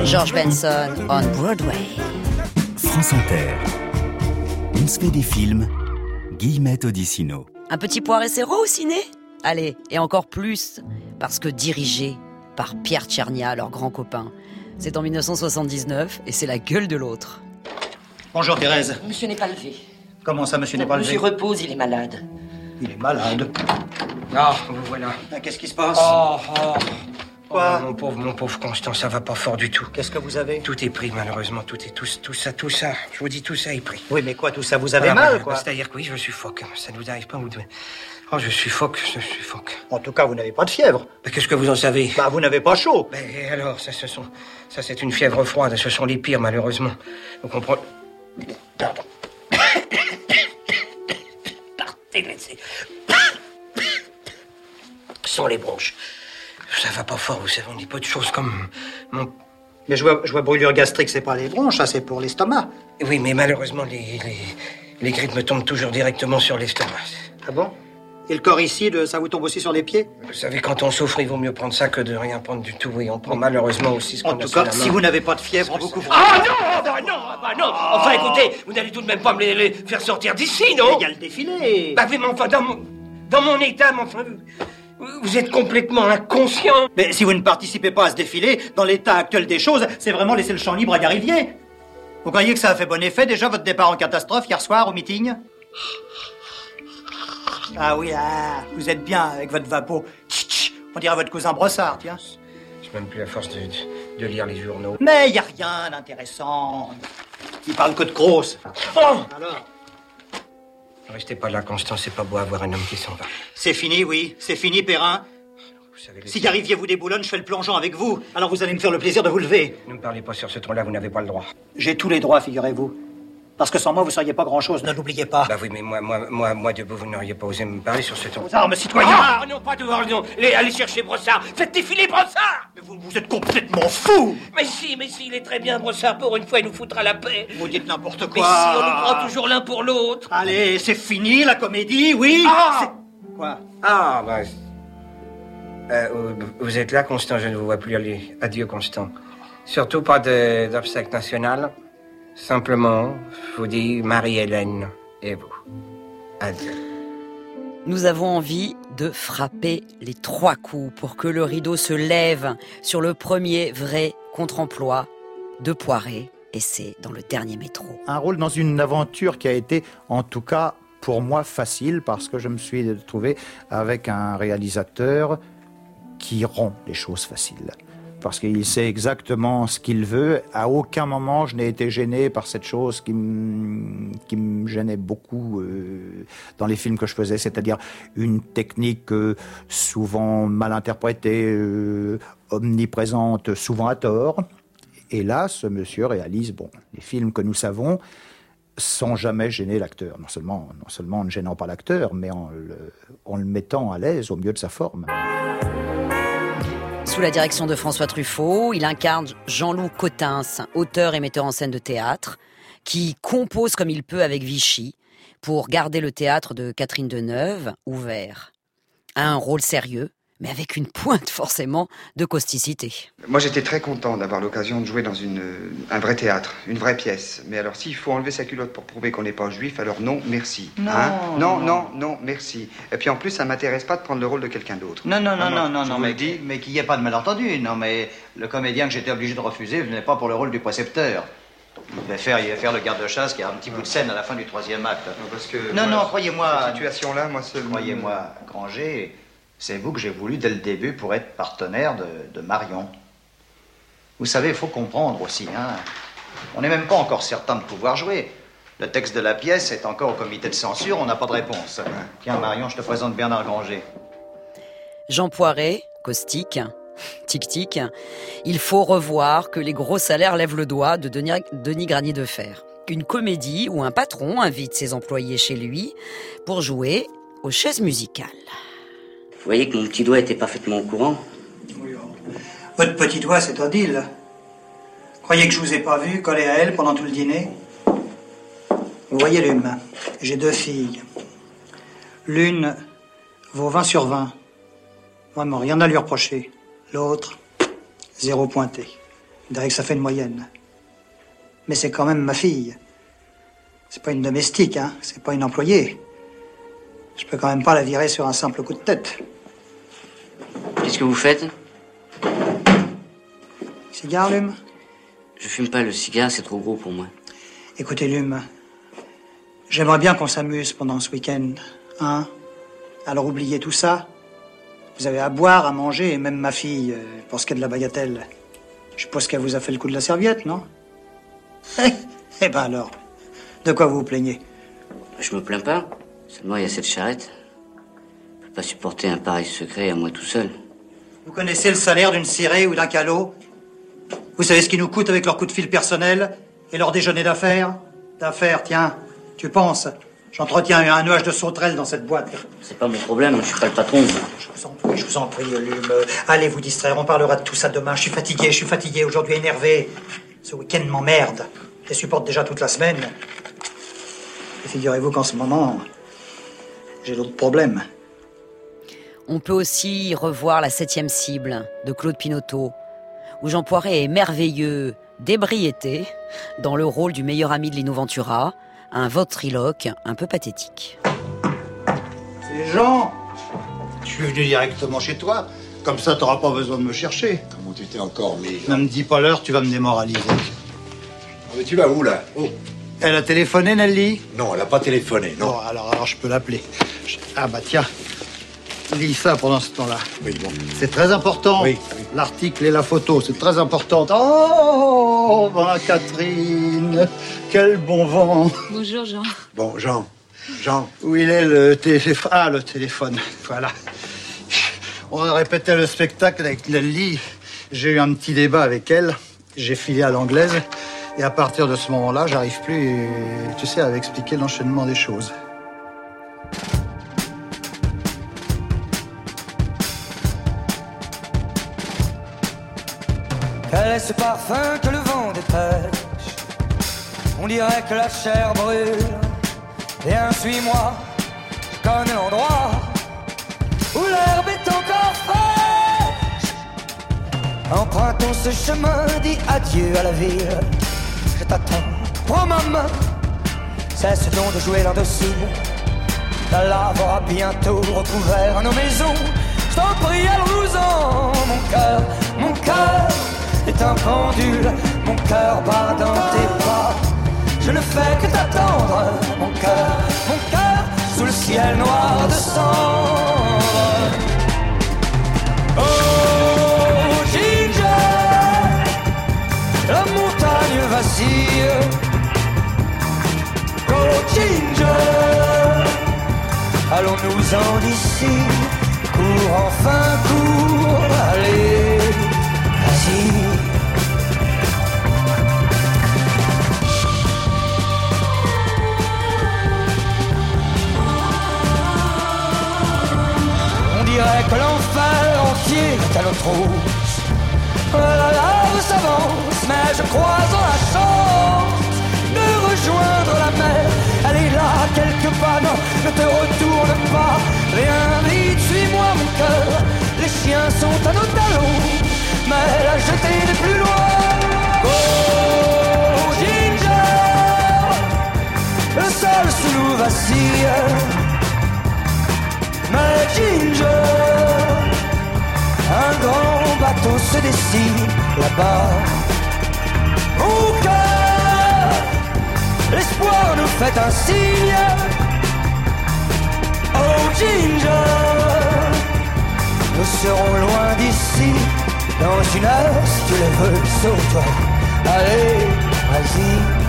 Speaker 1: George Benson on Broadway.
Speaker 2: France Inter. On se fait des films. Guillemette Odissino.
Speaker 1: Un petit poire séro au ciné? Allez, et encore plus, parce que dirigé par Pierre Tchernia, leur grand copain. C'est en 1979 et c'est la gueule de l'autre.
Speaker 3: Bonjour Thérèse.
Speaker 19: Monsieur n'est pas levé.
Speaker 3: Comment ça, monsieur n'est pas levé?
Speaker 19: Monsieur repose, il est malade.
Speaker 3: Il est malade.
Speaker 6: Ah, vous voilà.
Speaker 3: Ah, Qu'est-ce qui se passe?
Speaker 6: Oh, oh.
Speaker 3: Quoi
Speaker 6: Oh, Mon pauvre, mon pauvre Constant, ça va pas fort du tout.
Speaker 3: Qu'est-ce que vous avez
Speaker 6: Tout est pris, malheureusement. Tout est tout, tout ça, tout ça. Je vous dis, tout ça est pris.
Speaker 3: Oui, mais quoi, tout ça, vous avez
Speaker 6: Ah,
Speaker 3: mal,
Speaker 6: bah,
Speaker 3: quoi
Speaker 6: bah, C'est-à-dire que oui, je suffoque. Ça ne vous arrive pas, vous devez. Oh, je suffoque, je suffoque.
Speaker 3: En tout cas, vous n'avez pas de fièvre.
Speaker 6: Qu'est-ce que vous en savez
Speaker 3: Bah, vous n'avez pas chaud.
Speaker 6: Mais alors, ça, ce sont, ça, c'est une fièvre froide. Ce sont les pires, malheureusement. Vous comprenez Pardon. Partez, laissez. Sont les bronches. Ça va pas fort, vous savez. On dit pas de choses comme mon.
Speaker 3: Mais je vois, je vois brûlure gastrique, c'est pas les bronches, ça, c'est pour l'estomac.
Speaker 6: Oui, mais malheureusement, les, les, les grippes me tombent toujours directement sur l'estomac.
Speaker 3: Ah bon? Et le corps ici, de- ça vous tombe aussi sur les pieds?
Speaker 6: Vous savez, quand on souffre, il vaut mieux prendre ça que de rien prendre du tout. Oui, on prend malheureusement aussi ce qu'on
Speaker 3: En tout cas, si vous n'avez pas de fièvre, on vous couvre.
Speaker 6: Ah non, bah non, bah non. Enfin, écoutez, vous n'allez tout de même pas me les, les faire sortir d'ici, non?
Speaker 3: Il y a le défilé.
Speaker 6: Bah oui, mais enfin, dans mon, dans mon état, mais enfin, vous, êtes complètement inconscient.
Speaker 3: Mais si vous ne participez pas à ce défilé, dans l'état actuel des choses, c'est vraiment laisser le champ libre à Garivier. Vous croyez que ça a fait bon effet déjà votre départ en catastrophe hier soir au meeting? Ah oui, ah, vous êtes bien avec votre vapeau. Tch, tch, on dirait votre cousin Brossard, tiens.
Speaker 6: Je même plus à force de, de, de lire les journaux.
Speaker 3: Mais il y a rien d'intéressant. Il parle que de grosses.
Speaker 6: Oh
Speaker 3: Alors?
Speaker 6: Restez pas là, Constant, c'est pas beau avoir un homme qui s'en va.
Speaker 3: C'est fini, oui. C'est fini, Perrin.
Speaker 6: Vous savez, les-
Speaker 3: Si Garivier vous déboulonne, je fais le plongeon avec vous. Alors vous allez me faire le plaisir de vous lever.
Speaker 6: Ne me parlez pas sur ce ton-là, vous n'avez pas le droit.
Speaker 3: J'ai tous les droits, figurez-vous. Parce que sans moi, vous seriez pas grand-chose, ne l'oubliez pas.
Speaker 6: Bah oui, mais moi, moi, moi, moi, debout, vous n'auriez pas osé me parler sur ce ton.
Speaker 3: Vos armes, citoyens
Speaker 6: Ah, non, pas dehors, non. Allez, allez chercher Brossard. Faites défiler Brossard
Speaker 3: Mais vous, vous êtes complètement fou
Speaker 6: Mais si, mais si, il est très bien, Brossard. Pour une fois, il nous foutra la paix.
Speaker 3: Vous dites n'importe
Speaker 6: Mais
Speaker 3: quoi.
Speaker 6: si, on nous prend toujours l'un pour l'autre.
Speaker 3: Allez, c'est fini, la comédie, oui
Speaker 6: Ah
Speaker 3: Quoi?
Speaker 6: Ah, bah... euh, vous- êtes là, Constant, je ne vous vois plus aller. Adieu, Constant. Surtout pas de- d'obsèque national. Simplement, je vous dis Marie-Hélène et vous. Adieu.
Speaker 1: Nous avons envie de frapper les trois coups pour que le rideau se lève sur le premier vrai contre-emploi de Poiré. Et c'est dans le dernier métro.
Speaker 5: un rôle dans une aventure qui a été, en tout cas, pour moi, facile parce que je me suis trouvé avec un réalisateur qui rend les choses faciles. Parce qu'il sait exactement ce qu'il veut. À aucun moment, je n'ai été gêné par cette chose qui me, gênait beaucoup euh, dans les films que je faisais, c'est-à-dire une technique euh, souvent mal interprétée, euh, omniprésente, souvent à tort. Et là, ce monsieur réalise, bon, les films que nous savons, sans jamais gêner l'acteur. Non seulement, non seulement en ne gênant pas l'acteur, mais en le mettant à l'aise au mieux de sa forme.
Speaker 1: Sous la direction de François Truffaut, il incarne Jean-Loup Cotins, auteur et metteur en scène de théâtre, qui compose comme il peut avec Vichy pour garder le théâtre de Catherine Deneuve ouvert. Un rôle sérieux, mais avec une pointe forcément de causticité.
Speaker 20: Moi, j'étais très content d'avoir l'occasion de jouer dans une, un vrai théâtre, une vraie pièce. Mais alors, s'il faut enlever sa culotte pour prouver qu'on n'est pas juif, alors non, merci.
Speaker 13: Non.
Speaker 20: non, non, non, merci. Et puis en plus, ça m'intéresse pas de prendre le rôle de quelqu'un d'autre.
Speaker 3: Non, non, non,
Speaker 20: Ah,
Speaker 3: non, non,
Speaker 20: je
Speaker 3: non,
Speaker 20: vous
Speaker 3: mais,
Speaker 20: le dis.
Speaker 3: mais qu'il n'y ait pas de malentendu. Non, mais le comédien que j'étais obligé de refuser venait pas pour le rôle du précepteur. Il devait faire, il devait faire le garde-chasse qui a un petit bout de scène à la fin du troisième acte.
Speaker 20: Parce que
Speaker 3: Non,
Speaker 20: moi,
Speaker 3: non, croyez-moi.
Speaker 20: Cette situation-là, moi seul.
Speaker 3: Croyez-moi, Granger, c'est vous que j'ai voulu dès le début pour être partenaire de, Marion. Vous savez, il faut comprendre aussi, hein. On n'est même pas encore certain de pouvoir jouer. Le texte de la pièce est encore au comité de censure, on n'a pas de réponse. Tiens, Marion, je te présente Bernard Granger.
Speaker 1: Jean Poiret, caustique, tic-tic, il faut revoir que les gros salaires lèvent le doigt de Denis, Denis Granier de Fer. Une comédie où un patron invite ses employés chez lui pour jouer aux chaises musicales.
Speaker 21: Vous voyez que mon petit doigt était parfaitement au courant.
Speaker 3: Votre petit doigt, c'est Odile. Croyez que je vous ai pas vu coller à elle pendant tout le dîner? Vous voyez l'hume. J'ai deux filles. L'une vaut 20 sur 20. Vraiment, rien à lui reprocher. L'autre,
Speaker 19: Zéro pointé. Dirait que ça fait une moyenne. Mais c'est quand même ma fille. C'est pas une domestique, hein. C'est pas une employée. Je peux quand même pas la virer sur un simple coup de tête.
Speaker 21: Qu'est-ce que vous faites
Speaker 19: Cigare, Lume
Speaker 21: Je fume pas le cigare, c'est trop gros pour moi.
Speaker 19: Écoutez, Lume, j'aimerais bien qu'on s'amuse pendant ce week-end, hein Alors oubliez tout ça. Vous avez à boire, à manger, et même ma fille, euh, pour ce qui est de la bagatelle. Je suppose qu'elle vous a fait le coup de la serviette, non? Eh ben alors, de quoi vous vous plaignez?
Speaker 21: Je me plains pas. Seulement, il y a cette charrette. Je peux pas supporter un pareil secret à moi tout seul.
Speaker 19: Vous connaissez le salaire d'une cirée ou d'un calot Vous savez ce qu'ils nous coûtent avec leur coup de fil personnel et leur déjeuner d'affaires D'affaires, tiens, tu penses J'entretiens un nuage de sauterelles dans cette boîte.
Speaker 21: C'est pas mon problème, je suis pas le patron.
Speaker 19: Je vous en prie, je vous en prie, Lume. Allez vous distraire, on parlera de tout ça demain. Je suis fatigué, je suis fatigué, aujourd'hui énervé. Ce week-end m'emmerde. Je les supporte déjà toute la semaine. Et figurez-vous qu'en ce moment, j'ai d'autres problèmes.
Speaker 1: On peut aussi revoir La septième cible de Claude Pinoteau, où Jean Poiret est merveilleux d'ébriété dans le rôle du meilleur ami de Lino Ventura, un ventriloque un peu pathétique.
Speaker 3: C'est Jean Je suis venu directement chez toi. Comme ça, t'auras pas besoin de me chercher.
Speaker 22: Comment tu t'es encore mis
Speaker 3: Ne me dis pas l'heure, tu vas me démoraliser.
Speaker 22: Mais tu vas où là? Oh
Speaker 3: Elle a téléphoné, Nelly?
Speaker 22: Non, elle a pas téléphoné, non.
Speaker 3: Bon, alors, alors je peux l'appeler. Je- Ah bah tiens, lis ça pendant ce temps-là.
Speaker 22: Oui, bon.
Speaker 3: C'est très important.
Speaker 22: Oui,
Speaker 3: L'article et la photo, c'est très important. Oh, ben, Catherine, quel bon vent.
Speaker 12: Bonjour Jean.
Speaker 22: Bon, Jean, Jean,
Speaker 3: Où il est le téléphone? Ah, le téléphone, voilà. On répétait le spectacle avec Nelly. J'ai eu un petit débat avec elle. J'ai filé à l'anglaise. Et à partir de ce moment-là, j'arrive plus, tu sais, à expliquer l'enchaînement des choses.
Speaker 23: Ce parfum que le vent dépêche On dirait que la chair brûle. Viens, suis-moi, je connais l'endroit où l'herbe est encore fraîche. Empruntons ce chemin, dis adieu à la ville. Je t'attends, prends ma main, cesse donc de jouer l'indocile. La lave aura bientôt recouvert nos maisons. Je t'en prie, allons-nous-en, mon cœur, mon cœur un pendule, mon cœur bat dans tes pas. Je ne fais que t'attendre, mon cœur, mon cœur, sous le ciel noir de cendre. Oh, Ginger, la montagne vacille. Oh, Ginger, allons-nous-en d'ici. Cours enfin, cours, allez, vas-y. Dirait que l'enfer entier est à trousse. Oh La lave s'avance, mais je crois en la chance de rejoindre la mer. Elle est là, quelque part, non, ne te retourne pas. Viens vite, suis-moi mon cœur. Les chiens sont à nos talons, mais la jetée n'est plus loin. Oh, Ginger, le sol sous nous vacille. Mais Ginger, bateau se dessine là-bas. Mon cœur, l'espoir nous fait un signe. Oh Ginger, nous serons loin d'ici. Dans une heure, si tu le veux, sauve-toi. Allez, vas-y.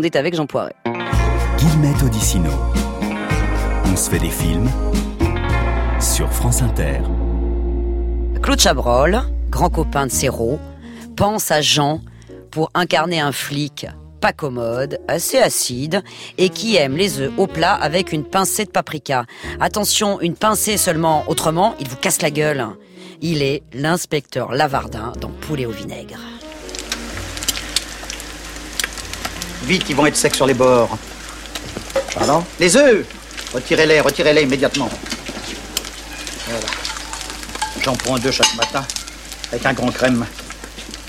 Speaker 1: On est avec Jean Poiret.
Speaker 2: Guillemette Odissino. On se fait des films sur France Inter.
Speaker 1: Claude Chabrol, grand copain de Serrault, pense à Jean pour incarner un flic pas commode, assez acide, et qui aime les œufs au plat avec une pincée de paprika. Attention, une pincée seulement, autrement, il vous casse la gueule. Il est l'inspecteur Lavardin dans Poulet au vinaigre.
Speaker 24: Vite, ils vont être secs sur les bords. Pardon Les œufs Retirez-les, retirez-les immédiatement. Voilà. J'en prends deux chaque matin, avec un grand crème.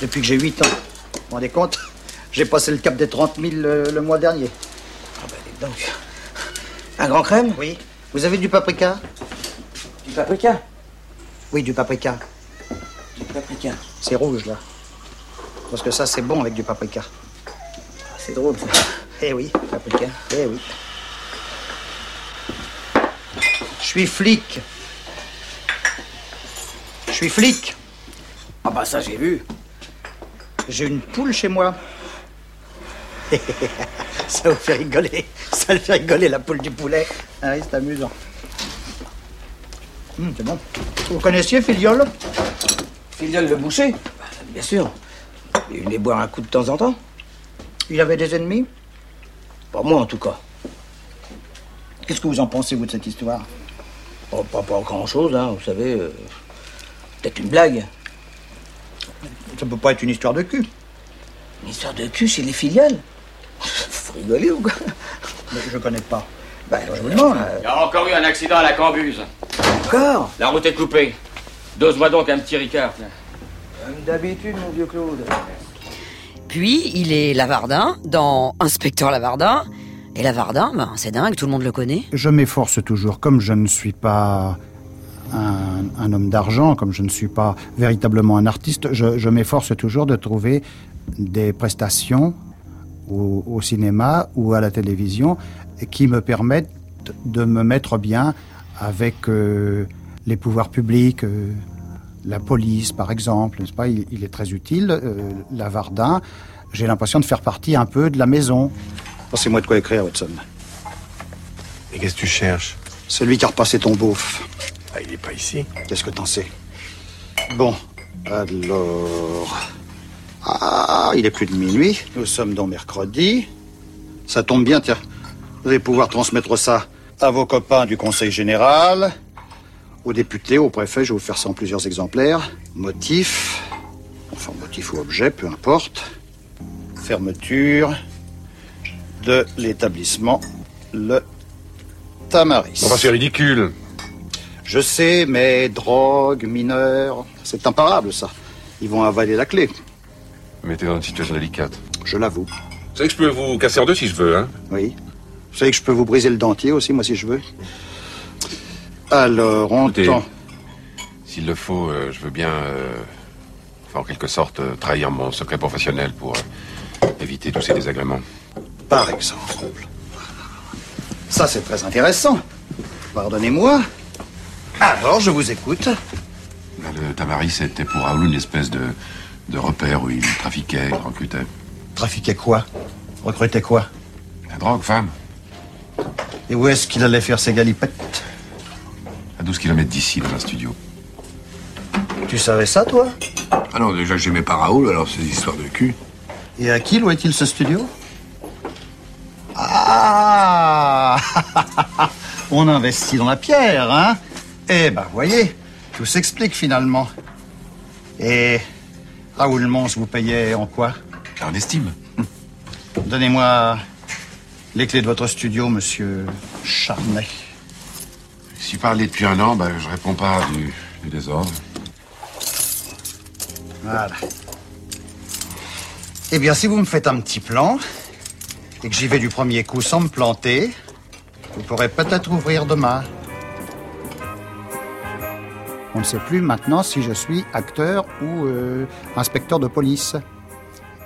Speaker 24: Depuis que j'ai 8 ans. Vous vous rendez compte J'ai passé le cap des 30 000 le, le mois dernier. Ah ben, dites donc. Un grand crème Oui. Vous avez du paprika Du paprika Oui, du paprika. Du paprika. C'est rouge, là. Parce que ça, c'est bon avec du paprika. C'est drôle, ça. Eh oui, paprika. Eh oui. Je suis flic. Je suis flic. Ah bah ça, j'ai vu. J'ai une poule chez moi. ça vous fait rigoler. Ça le fait rigoler, la poule du poulet. Ah oui, c'est amusant. Hum, c'est bon. Vous connaissiez Filiol?
Speaker 25: Filial le boucher? Bah, Bien sûr. Il venait boire un coup de temps en temps.
Speaker 24: Il avait des ennemis
Speaker 25: Pas moi, en tout cas.
Speaker 24: Qu'est-ce que vous en pensez, vous, de cette histoire
Speaker 25: Oh, pas, pas grand-chose, hein, vous savez. euh, Peut-être une blague.
Speaker 24: Ça peut pas être une histoire de cul.
Speaker 25: Une histoire de cul chez les filiales Faut rigoler ou quoi
Speaker 24: Mais je connais pas.
Speaker 25: Bah, je vous demande.
Speaker 11: Il y a encore eu un accident à la Cambuse.
Speaker 25: Encore
Speaker 11: La route est coupée. Dose-moi donc un petit Ricard.
Speaker 26: Comme d'habitude, mon vieux Claude.
Speaker 1: Puis, il est Lavardin dans Inspecteur Lavardin. Et Lavardin, ben, c'est dingue, tout le monde le connaît.
Speaker 3: Je m'efforce toujours, comme je ne suis pas un, homme d'argent, comme je ne suis pas véritablement un artiste, je, m'efforce toujours de trouver des prestations au, au cinéma ou à la télévision qui me permettent de me mettre bien avec euh, les pouvoirs publics, euh, la police par exemple, n'est-ce pas il, il est très utile. Euh, Lavardin, j'ai l'impression de faire partie un peu de la maison. Passez-moi de quoi écrire, Watson.
Speaker 22: Et qu'est-ce que tu cherches?
Speaker 3: Celui qui a repassé ton beauf.
Speaker 22: Ah, il est pas ici.
Speaker 3: Qu'est-ce que t'en sais? Bon, alors... Ah, il est plus de minuit. Nous sommes dans mercredi. Ça tombe bien, tiens. Vous allez pouvoir transmettre ça à vos copains du Conseil général, aux députés, au préfet. Je vais vous faire ça en plusieurs exemplaires. Motif. Enfin, motif ou objet, peu importe. Fermeture de l'établissement Le Tamaris.
Speaker 22: Enfin, c'est ridicule.
Speaker 3: Je sais, mais drogue, mineurs, c'est imparable ça. Ils vont avaler la clé.
Speaker 22: Mais t'es dans une situation délicate.
Speaker 3: Je l'avoue.
Speaker 22: Vous savez que je peux vous casser en deux si je veux, hein
Speaker 3: Oui. Vous savez que je peux vous briser le dentier aussi, moi, si je veux. Alors, on tend.
Speaker 22: S'il le faut, euh, je veux bien, euh, enfin, en quelque sorte, euh, trahir mon secret professionnel pour éviter tous ces désagréments.
Speaker 3: Par exemple. Ça, c'est très intéressant. Pardonnez-moi. Alors, je vous écoute.
Speaker 22: Le Tamaris, c'était pour Raoul une espèce de, de repère où il trafiquait, il recrutait.
Speaker 3: Trafiquer quoi? Recruter quoi?
Speaker 22: La drogue, femme.
Speaker 3: Et où est-ce qu'il allait faire ses galipettes?
Speaker 22: À 12 km d'ici, dans un studio.
Speaker 3: Tu savais ça, toi?
Speaker 22: Ah non, déjà j'aimais pas Raoul, alors ces histoires de cul.
Speaker 3: Et à qui louait-il ce studio? Ah On investit dans la pierre, hein? Eh ben, voyez, tout s'explique finalement. Et Raoul Mons vous payait en quoi?
Speaker 22: En estime.
Speaker 3: Donnez-moi les clés de votre studio, monsieur Charnay.
Speaker 22: Si parlez depuis un an, ben, je réponds pas du, du désordre.
Speaker 3: Voilà. Eh bien, si vous me faites un petit plan et que j'y vais du premier coup sans me planter, vous pourrez peut-être ouvrir demain. On ne sait plus maintenant si je suis acteur ou euh, inspecteur de police.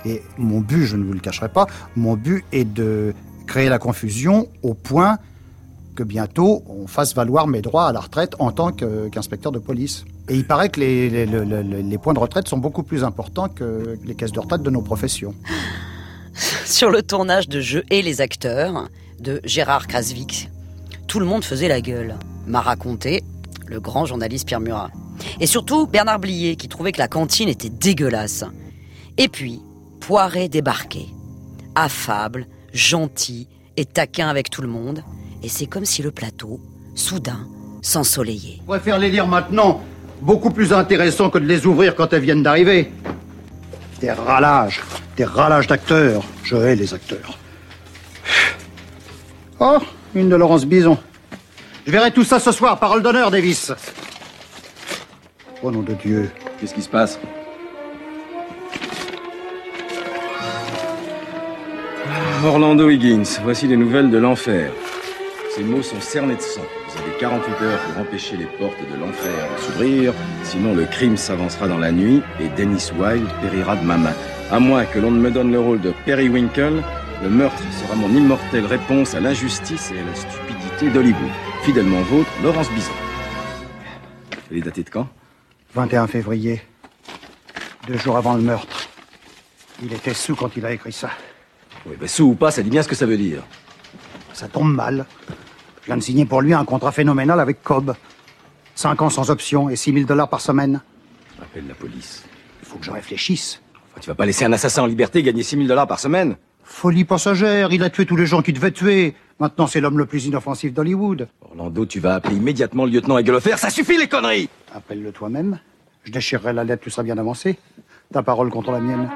Speaker 3: Et mon but, je ne vous le cacherai pas, mon but est de créer la confusion au point que bientôt on fasse valoir mes droits à la retraite en tant qu'inspecteur de police. Et il paraît que les, les- le- le- le- les points de retraite sont beaucoup plus importants que les caisses de retraite de nos professions.
Speaker 1: Sur le tournage de Je et les acteurs de Gérard Krasvik, tout le monde faisait la gueule. M'a raconté le grand journaliste Pierre Murat. Et surtout Bernard Blier qui trouvait que la cantine était dégueulasse. Et puis, Poiret débarquait. Affable, gentil et taquin avec tout le monde. Et c'est comme si le plateau, soudain, s'ensoleillait.
Speaker 3: Je préfère les lire maintenant. Beaucoup plus intéressant que de les ouvrir quand elles viennent d'arriver. Des râlages, des râlages d'acteurs. Je hais les acteurs. Oh, une de Laurence Bison. Je verrai tout ça ce soir, parole d'honneur, Davis. Au nom de Dieu.
Speaker 27: Qu'est-ce qui se passe? Orlando Higgins, voici les nouvelles de l'enfer. Ces mots sont cernés de sang. Vous avez 48 heures pour empêcher les portes de l'enfer de s'ouvrir, sinon le crime s'avancera dans la nuit et Dennis Wilde périra de ma main. À moins que l'on ne me donne le rôle de Periwinkle, le meurtre sera mon immortelle réponse à l'injustice et à la stupidité d'Hollywood. Fidèlement vôtre, Laurence Bison. Elle est datée de quand?
Speaker 3: 21 février. Deux jours avant le meurtre. Il était sous quand il a écrit ça.
Speaker 27: Oui, ben sous ou pas, ça dit bien ce que ça veut dire.
Speaker 3: Ça tombe mal. Je viens de signer pour lui un contrat phénoménal avec Cobb. Cinq ans sans option et 6 000 dollars par semaine.
Speaker 27: Appelle la police.
Speaker 3: Il faut que je réfléchisse.
Speaker 27: Enfin, tu vas pas laisser un assassin en liberté gagner 6000 dollars par semaine
Speaker 3: Folie passagère, il a tué tous les gens qu'il devait tuer. Maintenant, c'est l'homme le plus inoffensif d'Hollywood.
Speaker 27: Orlando, tu vas appeler immédiatement le lieutenant Egelofer. Ça suffit les conneries
Speaker 3: Appelle-le toi-même. Je déchirerai la lettre, tout sera bien avancé. Ta parole contre la mienne.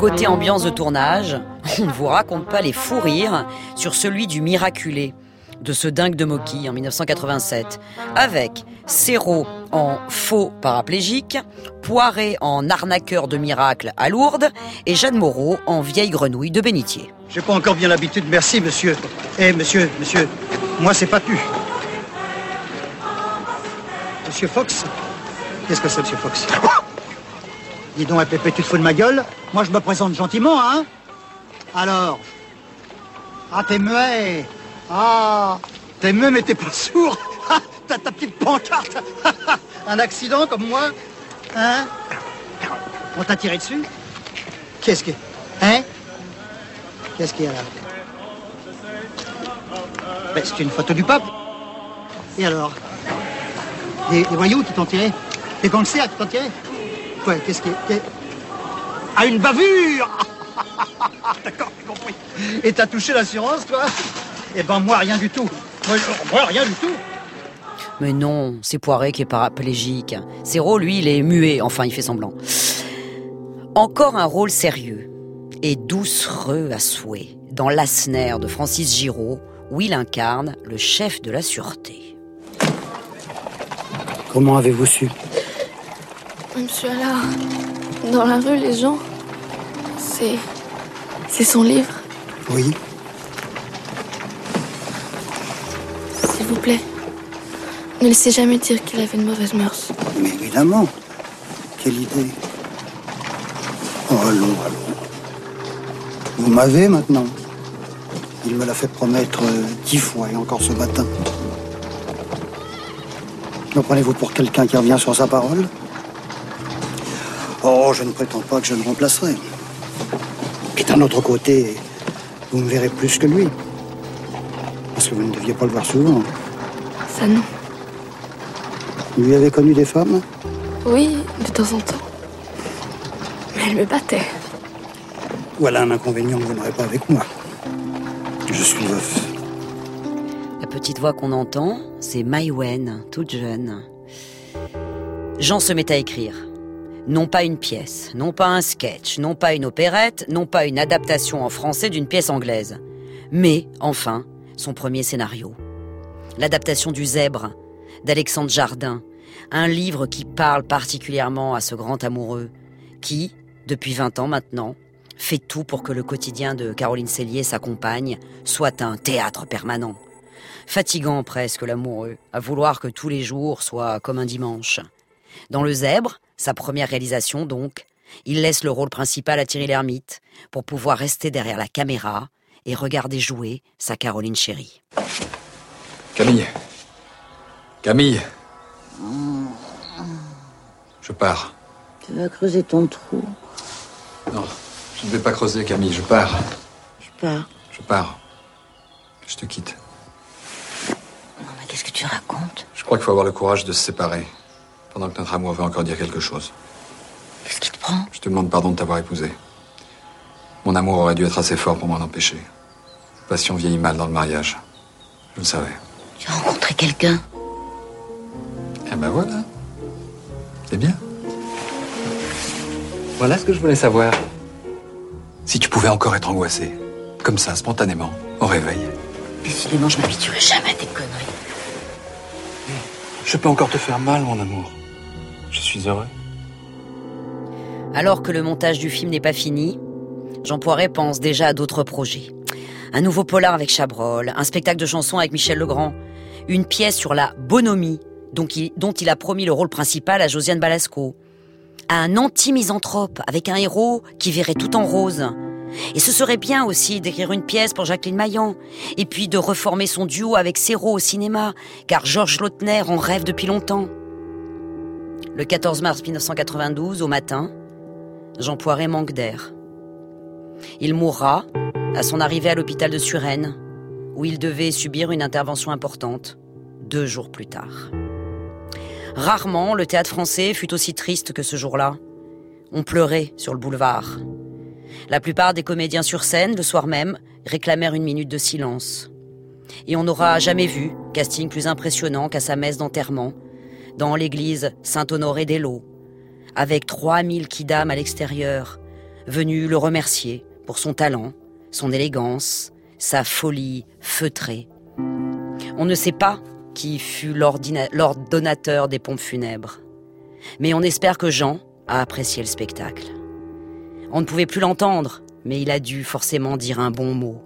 Speaker 1: Côté ambiance de tournage, on ne vous raconte pas les fous rires sur celui du Miraculé, de ce dingue de Moki en 1987, avec Serrault en faux paraplégique, Poiret en arnaqueur de miracle à Lourdes et Jeanne Moreau en vieille grenouille de bénitier.
Speaker 28: J'ai pas encore bien l'habitude, merci, monsieur. Eh, monsieur, monsieur, moi, c'est pas tu. Monsieur Fox Qu'est-ce que c'est, monsieur Fox? Dis donc, Pépé, tu te fous de ma gueule? Moi, je me présente gentiment, hein? Alors? Ah, t'es muet. Ah T'es muet, mais t'es pas sourd. Ah, T'as ta petite pancarte. Un accident comme moi Hein? On t'a tiré dessus? Qu'est-ce que... Hein? Qu'est-ce qu'il y a là? Ben, C'est une photo du pape. Et alors? Des, des voyous qui t'ont tiré? Des gangsters qui t'ont tiré? Quoi Qu'est-ce qui... qu'est- Ah, une bavure D'accord, j'ai compris. Et t'as touché l'assurance, toi Eh ben, moi, rien du tout. Moi, rien du tout.
Speaker 1: Mais non, c'est Poiret qui est paraplégique. Serrault, lui, il est muet, enfin, il fait semblant. Encore un rôle sérieux et doucereux à souhait dans L'Asner de Francis Giraud, où il incarne le chef de la sûreté.
Speaker 28: Comment avez-vous su
Speaker 29: Monsieur Allard, dans la rue, les gens. C'est. C'est son livre,
Speaker 28: Oui.
Speaker 29: s'il vous plaît. Ne laissez jamais dire qu'il avait une mauvaise mœurs.
Speaker 28: Mais évidemment. Quelle idée. Oh, allons, allons. Vous m'avez maintenant. Il me l'a fait promettre euh, dix fois et encore ce matin. Me prenez-vous pour quelqu'un qui revient sur sa parole Oh, je ne prétends pas que je le remplacerai. Et d'un autre côté, vous me verrez plus que lui. Parce que vous ne deviez pas le voir souvent.
Speaker 29: Ça non.
Speaker 28: Vous lui avez connu des femmes?
Speaker 29: Oui, de temps en temps. Mais elle me battait.
Speaker 28: Voilà un inconvénient que vous n'aurez pas avec moi.
Speaker 30: Je suis veuf.
Speaker 1: La petite voix qu'on entend, c'est Maïwen, toute jeune. Jean se met à écrire. Non pas une pièce, non pas un sketch, non pas une opérette, non pas une adaptation en français d'une pièce anglaise. Mais, enfin, son premier scénario. L'adaptation du Zèbre, d'Alexandre Jardin, un livre qui parle particulièrement à ce grand amoureux, qui, depuis 20 ans maintenant, fait tout pour que le quotidien de Caroline Cellier, sa compagne, soit un théâtre permanent. Fatigant presque l'amoureux, à vouloir que tous les jours soient comme un dimanche. Dans Le Zèbre, sa première réalisation donc, il laisse le rôle principal à Thierry Lhermitte pour pouvoir rester derrière la caméra et regarder jouer sa Caroline chérie.
Speaker 30: Camille. Camille. Je pars.
Speaker 31: Tu vas creuser ton trou.
Speaker 30: Non, je ne vais pas creuser, Camille. Je pars.
Speaker 31: Je pars.
Speaker 30: Je pars. Je te quitte.
Speaker 31: Non, mais qu'est-ce que tu racontes?
Speaker 30: Je crois qu'il faut avoir le courage de se séparer. Pendant que notre amour veut encore dire quelque chose.
Speaker 31: Qu'est-ce qui te prend?
Speaker 30: Je te demande pardon de t'avoir épousé. Mon amour aurait dû être assez fort pour m'en empêcher. Passion vieillit mal dans le mariage. Je le savais.
Speaker 31: Tu as rencontré quelqu'un?
Speaker 30: Eh ben voilà. C'est bien. Voilà ce que je voulais savoir. Si tu pouvais encore être angoissé, comme ça, spontanément, au réveil,
Speaker 31: Décidément, je m'habituerai jamais à tes conneries.
Speaker 30: je peux encore te faire mal, mon amour. Je suis heureux.
Speaker 1: Alors que le montage du film n'est pas fini, Jean Poiret pense déjà à d'autres projets. Un nouveau polar avec Chabrol, un spectacle de chansons avec Michel Legrand, une pièce sur la bonhomie, dont il, a promis le rôle principal à Josiane Balasco, un anti-misanthrope avec un héros qui verrait tout en rose. Et ce serait bien aussi d'écrire une pièce pour Jacqueline Maillan, et puis de reformer son duo avec Serrault au cinéma, car Georges Lautner en rêve depuis longtemps. Le 14 mars 1992, au matin, Jean Poiret manque d'air. Il mourra à son arrivée à l'hôpital de Suresnes, où il devait subir une intervention importante, deux jours plus tard. Rarement le théâtre français fut aussi triste que ce jour-là. On pleurait sur le boulevard. La plupart des comédiens sur scène, le soir même, réclamèrent une minute de silence. Et on n'aura jamais vu casting plus impressionnant qu'à sa messe d'enterrement, dans l'église Saint-Honoré d'Elo, avec 3000 kidam à l'extérieur, venus le remercier pour son talent, son élégance, sa folie feutrée. On ne sait pas qui fut l'ordonnateur des pompes funèbres, mais on espère que Jean a apprécié le spectacle. On ne pouvait plus l'entendre, mais il a dû forcément dire un bon mot.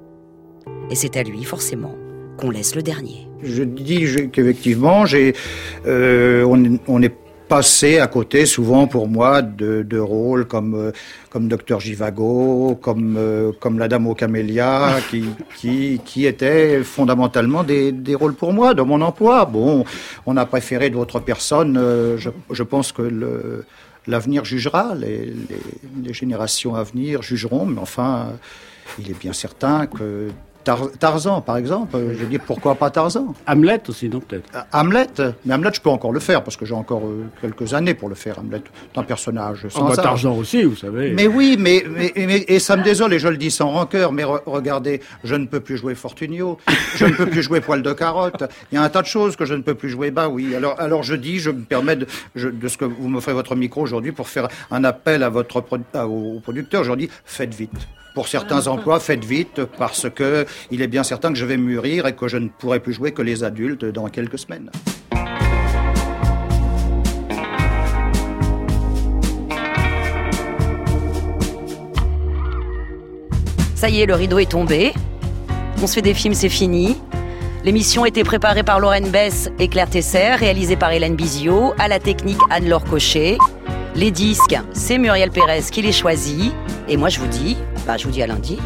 Speaker 1: Et c'est à lui, forcément, qu'on laisse le dernier.
Speaker 3: Je dis qu'effectivement, euh, on, on est passé à côté souvent pour moi de, de rôles comme euh, comme Docteur Givago, comme euh, comme la Dame aux camélias, qui qui qui étaient fondamentalement des, des rôles pour moi dans mon emploi. Bon, on a préféré d'autres personnes. euh, je, je pense que le L'avenir jugera, les, les, les générations à venir jugeront, mais enfin, il est bien certain que Tar- Tarzan, par exemple, euh, je dis pourquoi pas Tarzan
Speaker 32: Hamlet aussi, non peut-être
Speaker 3: Euh, Hamlet, mais Hamlet, je peux encore le faire parce que j'ai encore euh, quelques années pour le faire. Hamlet, c'est un personnage sans
Speaker 32: Ah bah. Tarzan aussi, vous savez.
Speaker 3: Mais oui, mais, mais, mais- et ça me désole et je le dis sans rancœur. Mais re- regardez, je ne peux plus jouer Fortunio, je ne peux plus jouer Poil de carotte. Il y a un tas de choses que je ne peux plus jouer. Bah oui. Alors, alors je dis, je me permets de, je- de ce que vous m'offrez votre micro aujourd'hui pour faire un appel à votre pro- à- au producteur. Je leur dis, faites vite. Pour certains emplois, faites vite parce que il est bien certain que je vais mûrir et que je ne pourrai plus jouer que les adultes dans quelques semaines.
Speaker 1: Ça y est, le rideau est tombé. On se fait des films, c'est fini. L'émission était préparée par Lorraine Bess et Claire Tesser, réalisée par Hélène Bizio, à la technique Anne-Laure Cochet. Les disques, c'est Muriel Pérez qui les choisit. Et moi, je vous dis, bah, je vous dis à lundi.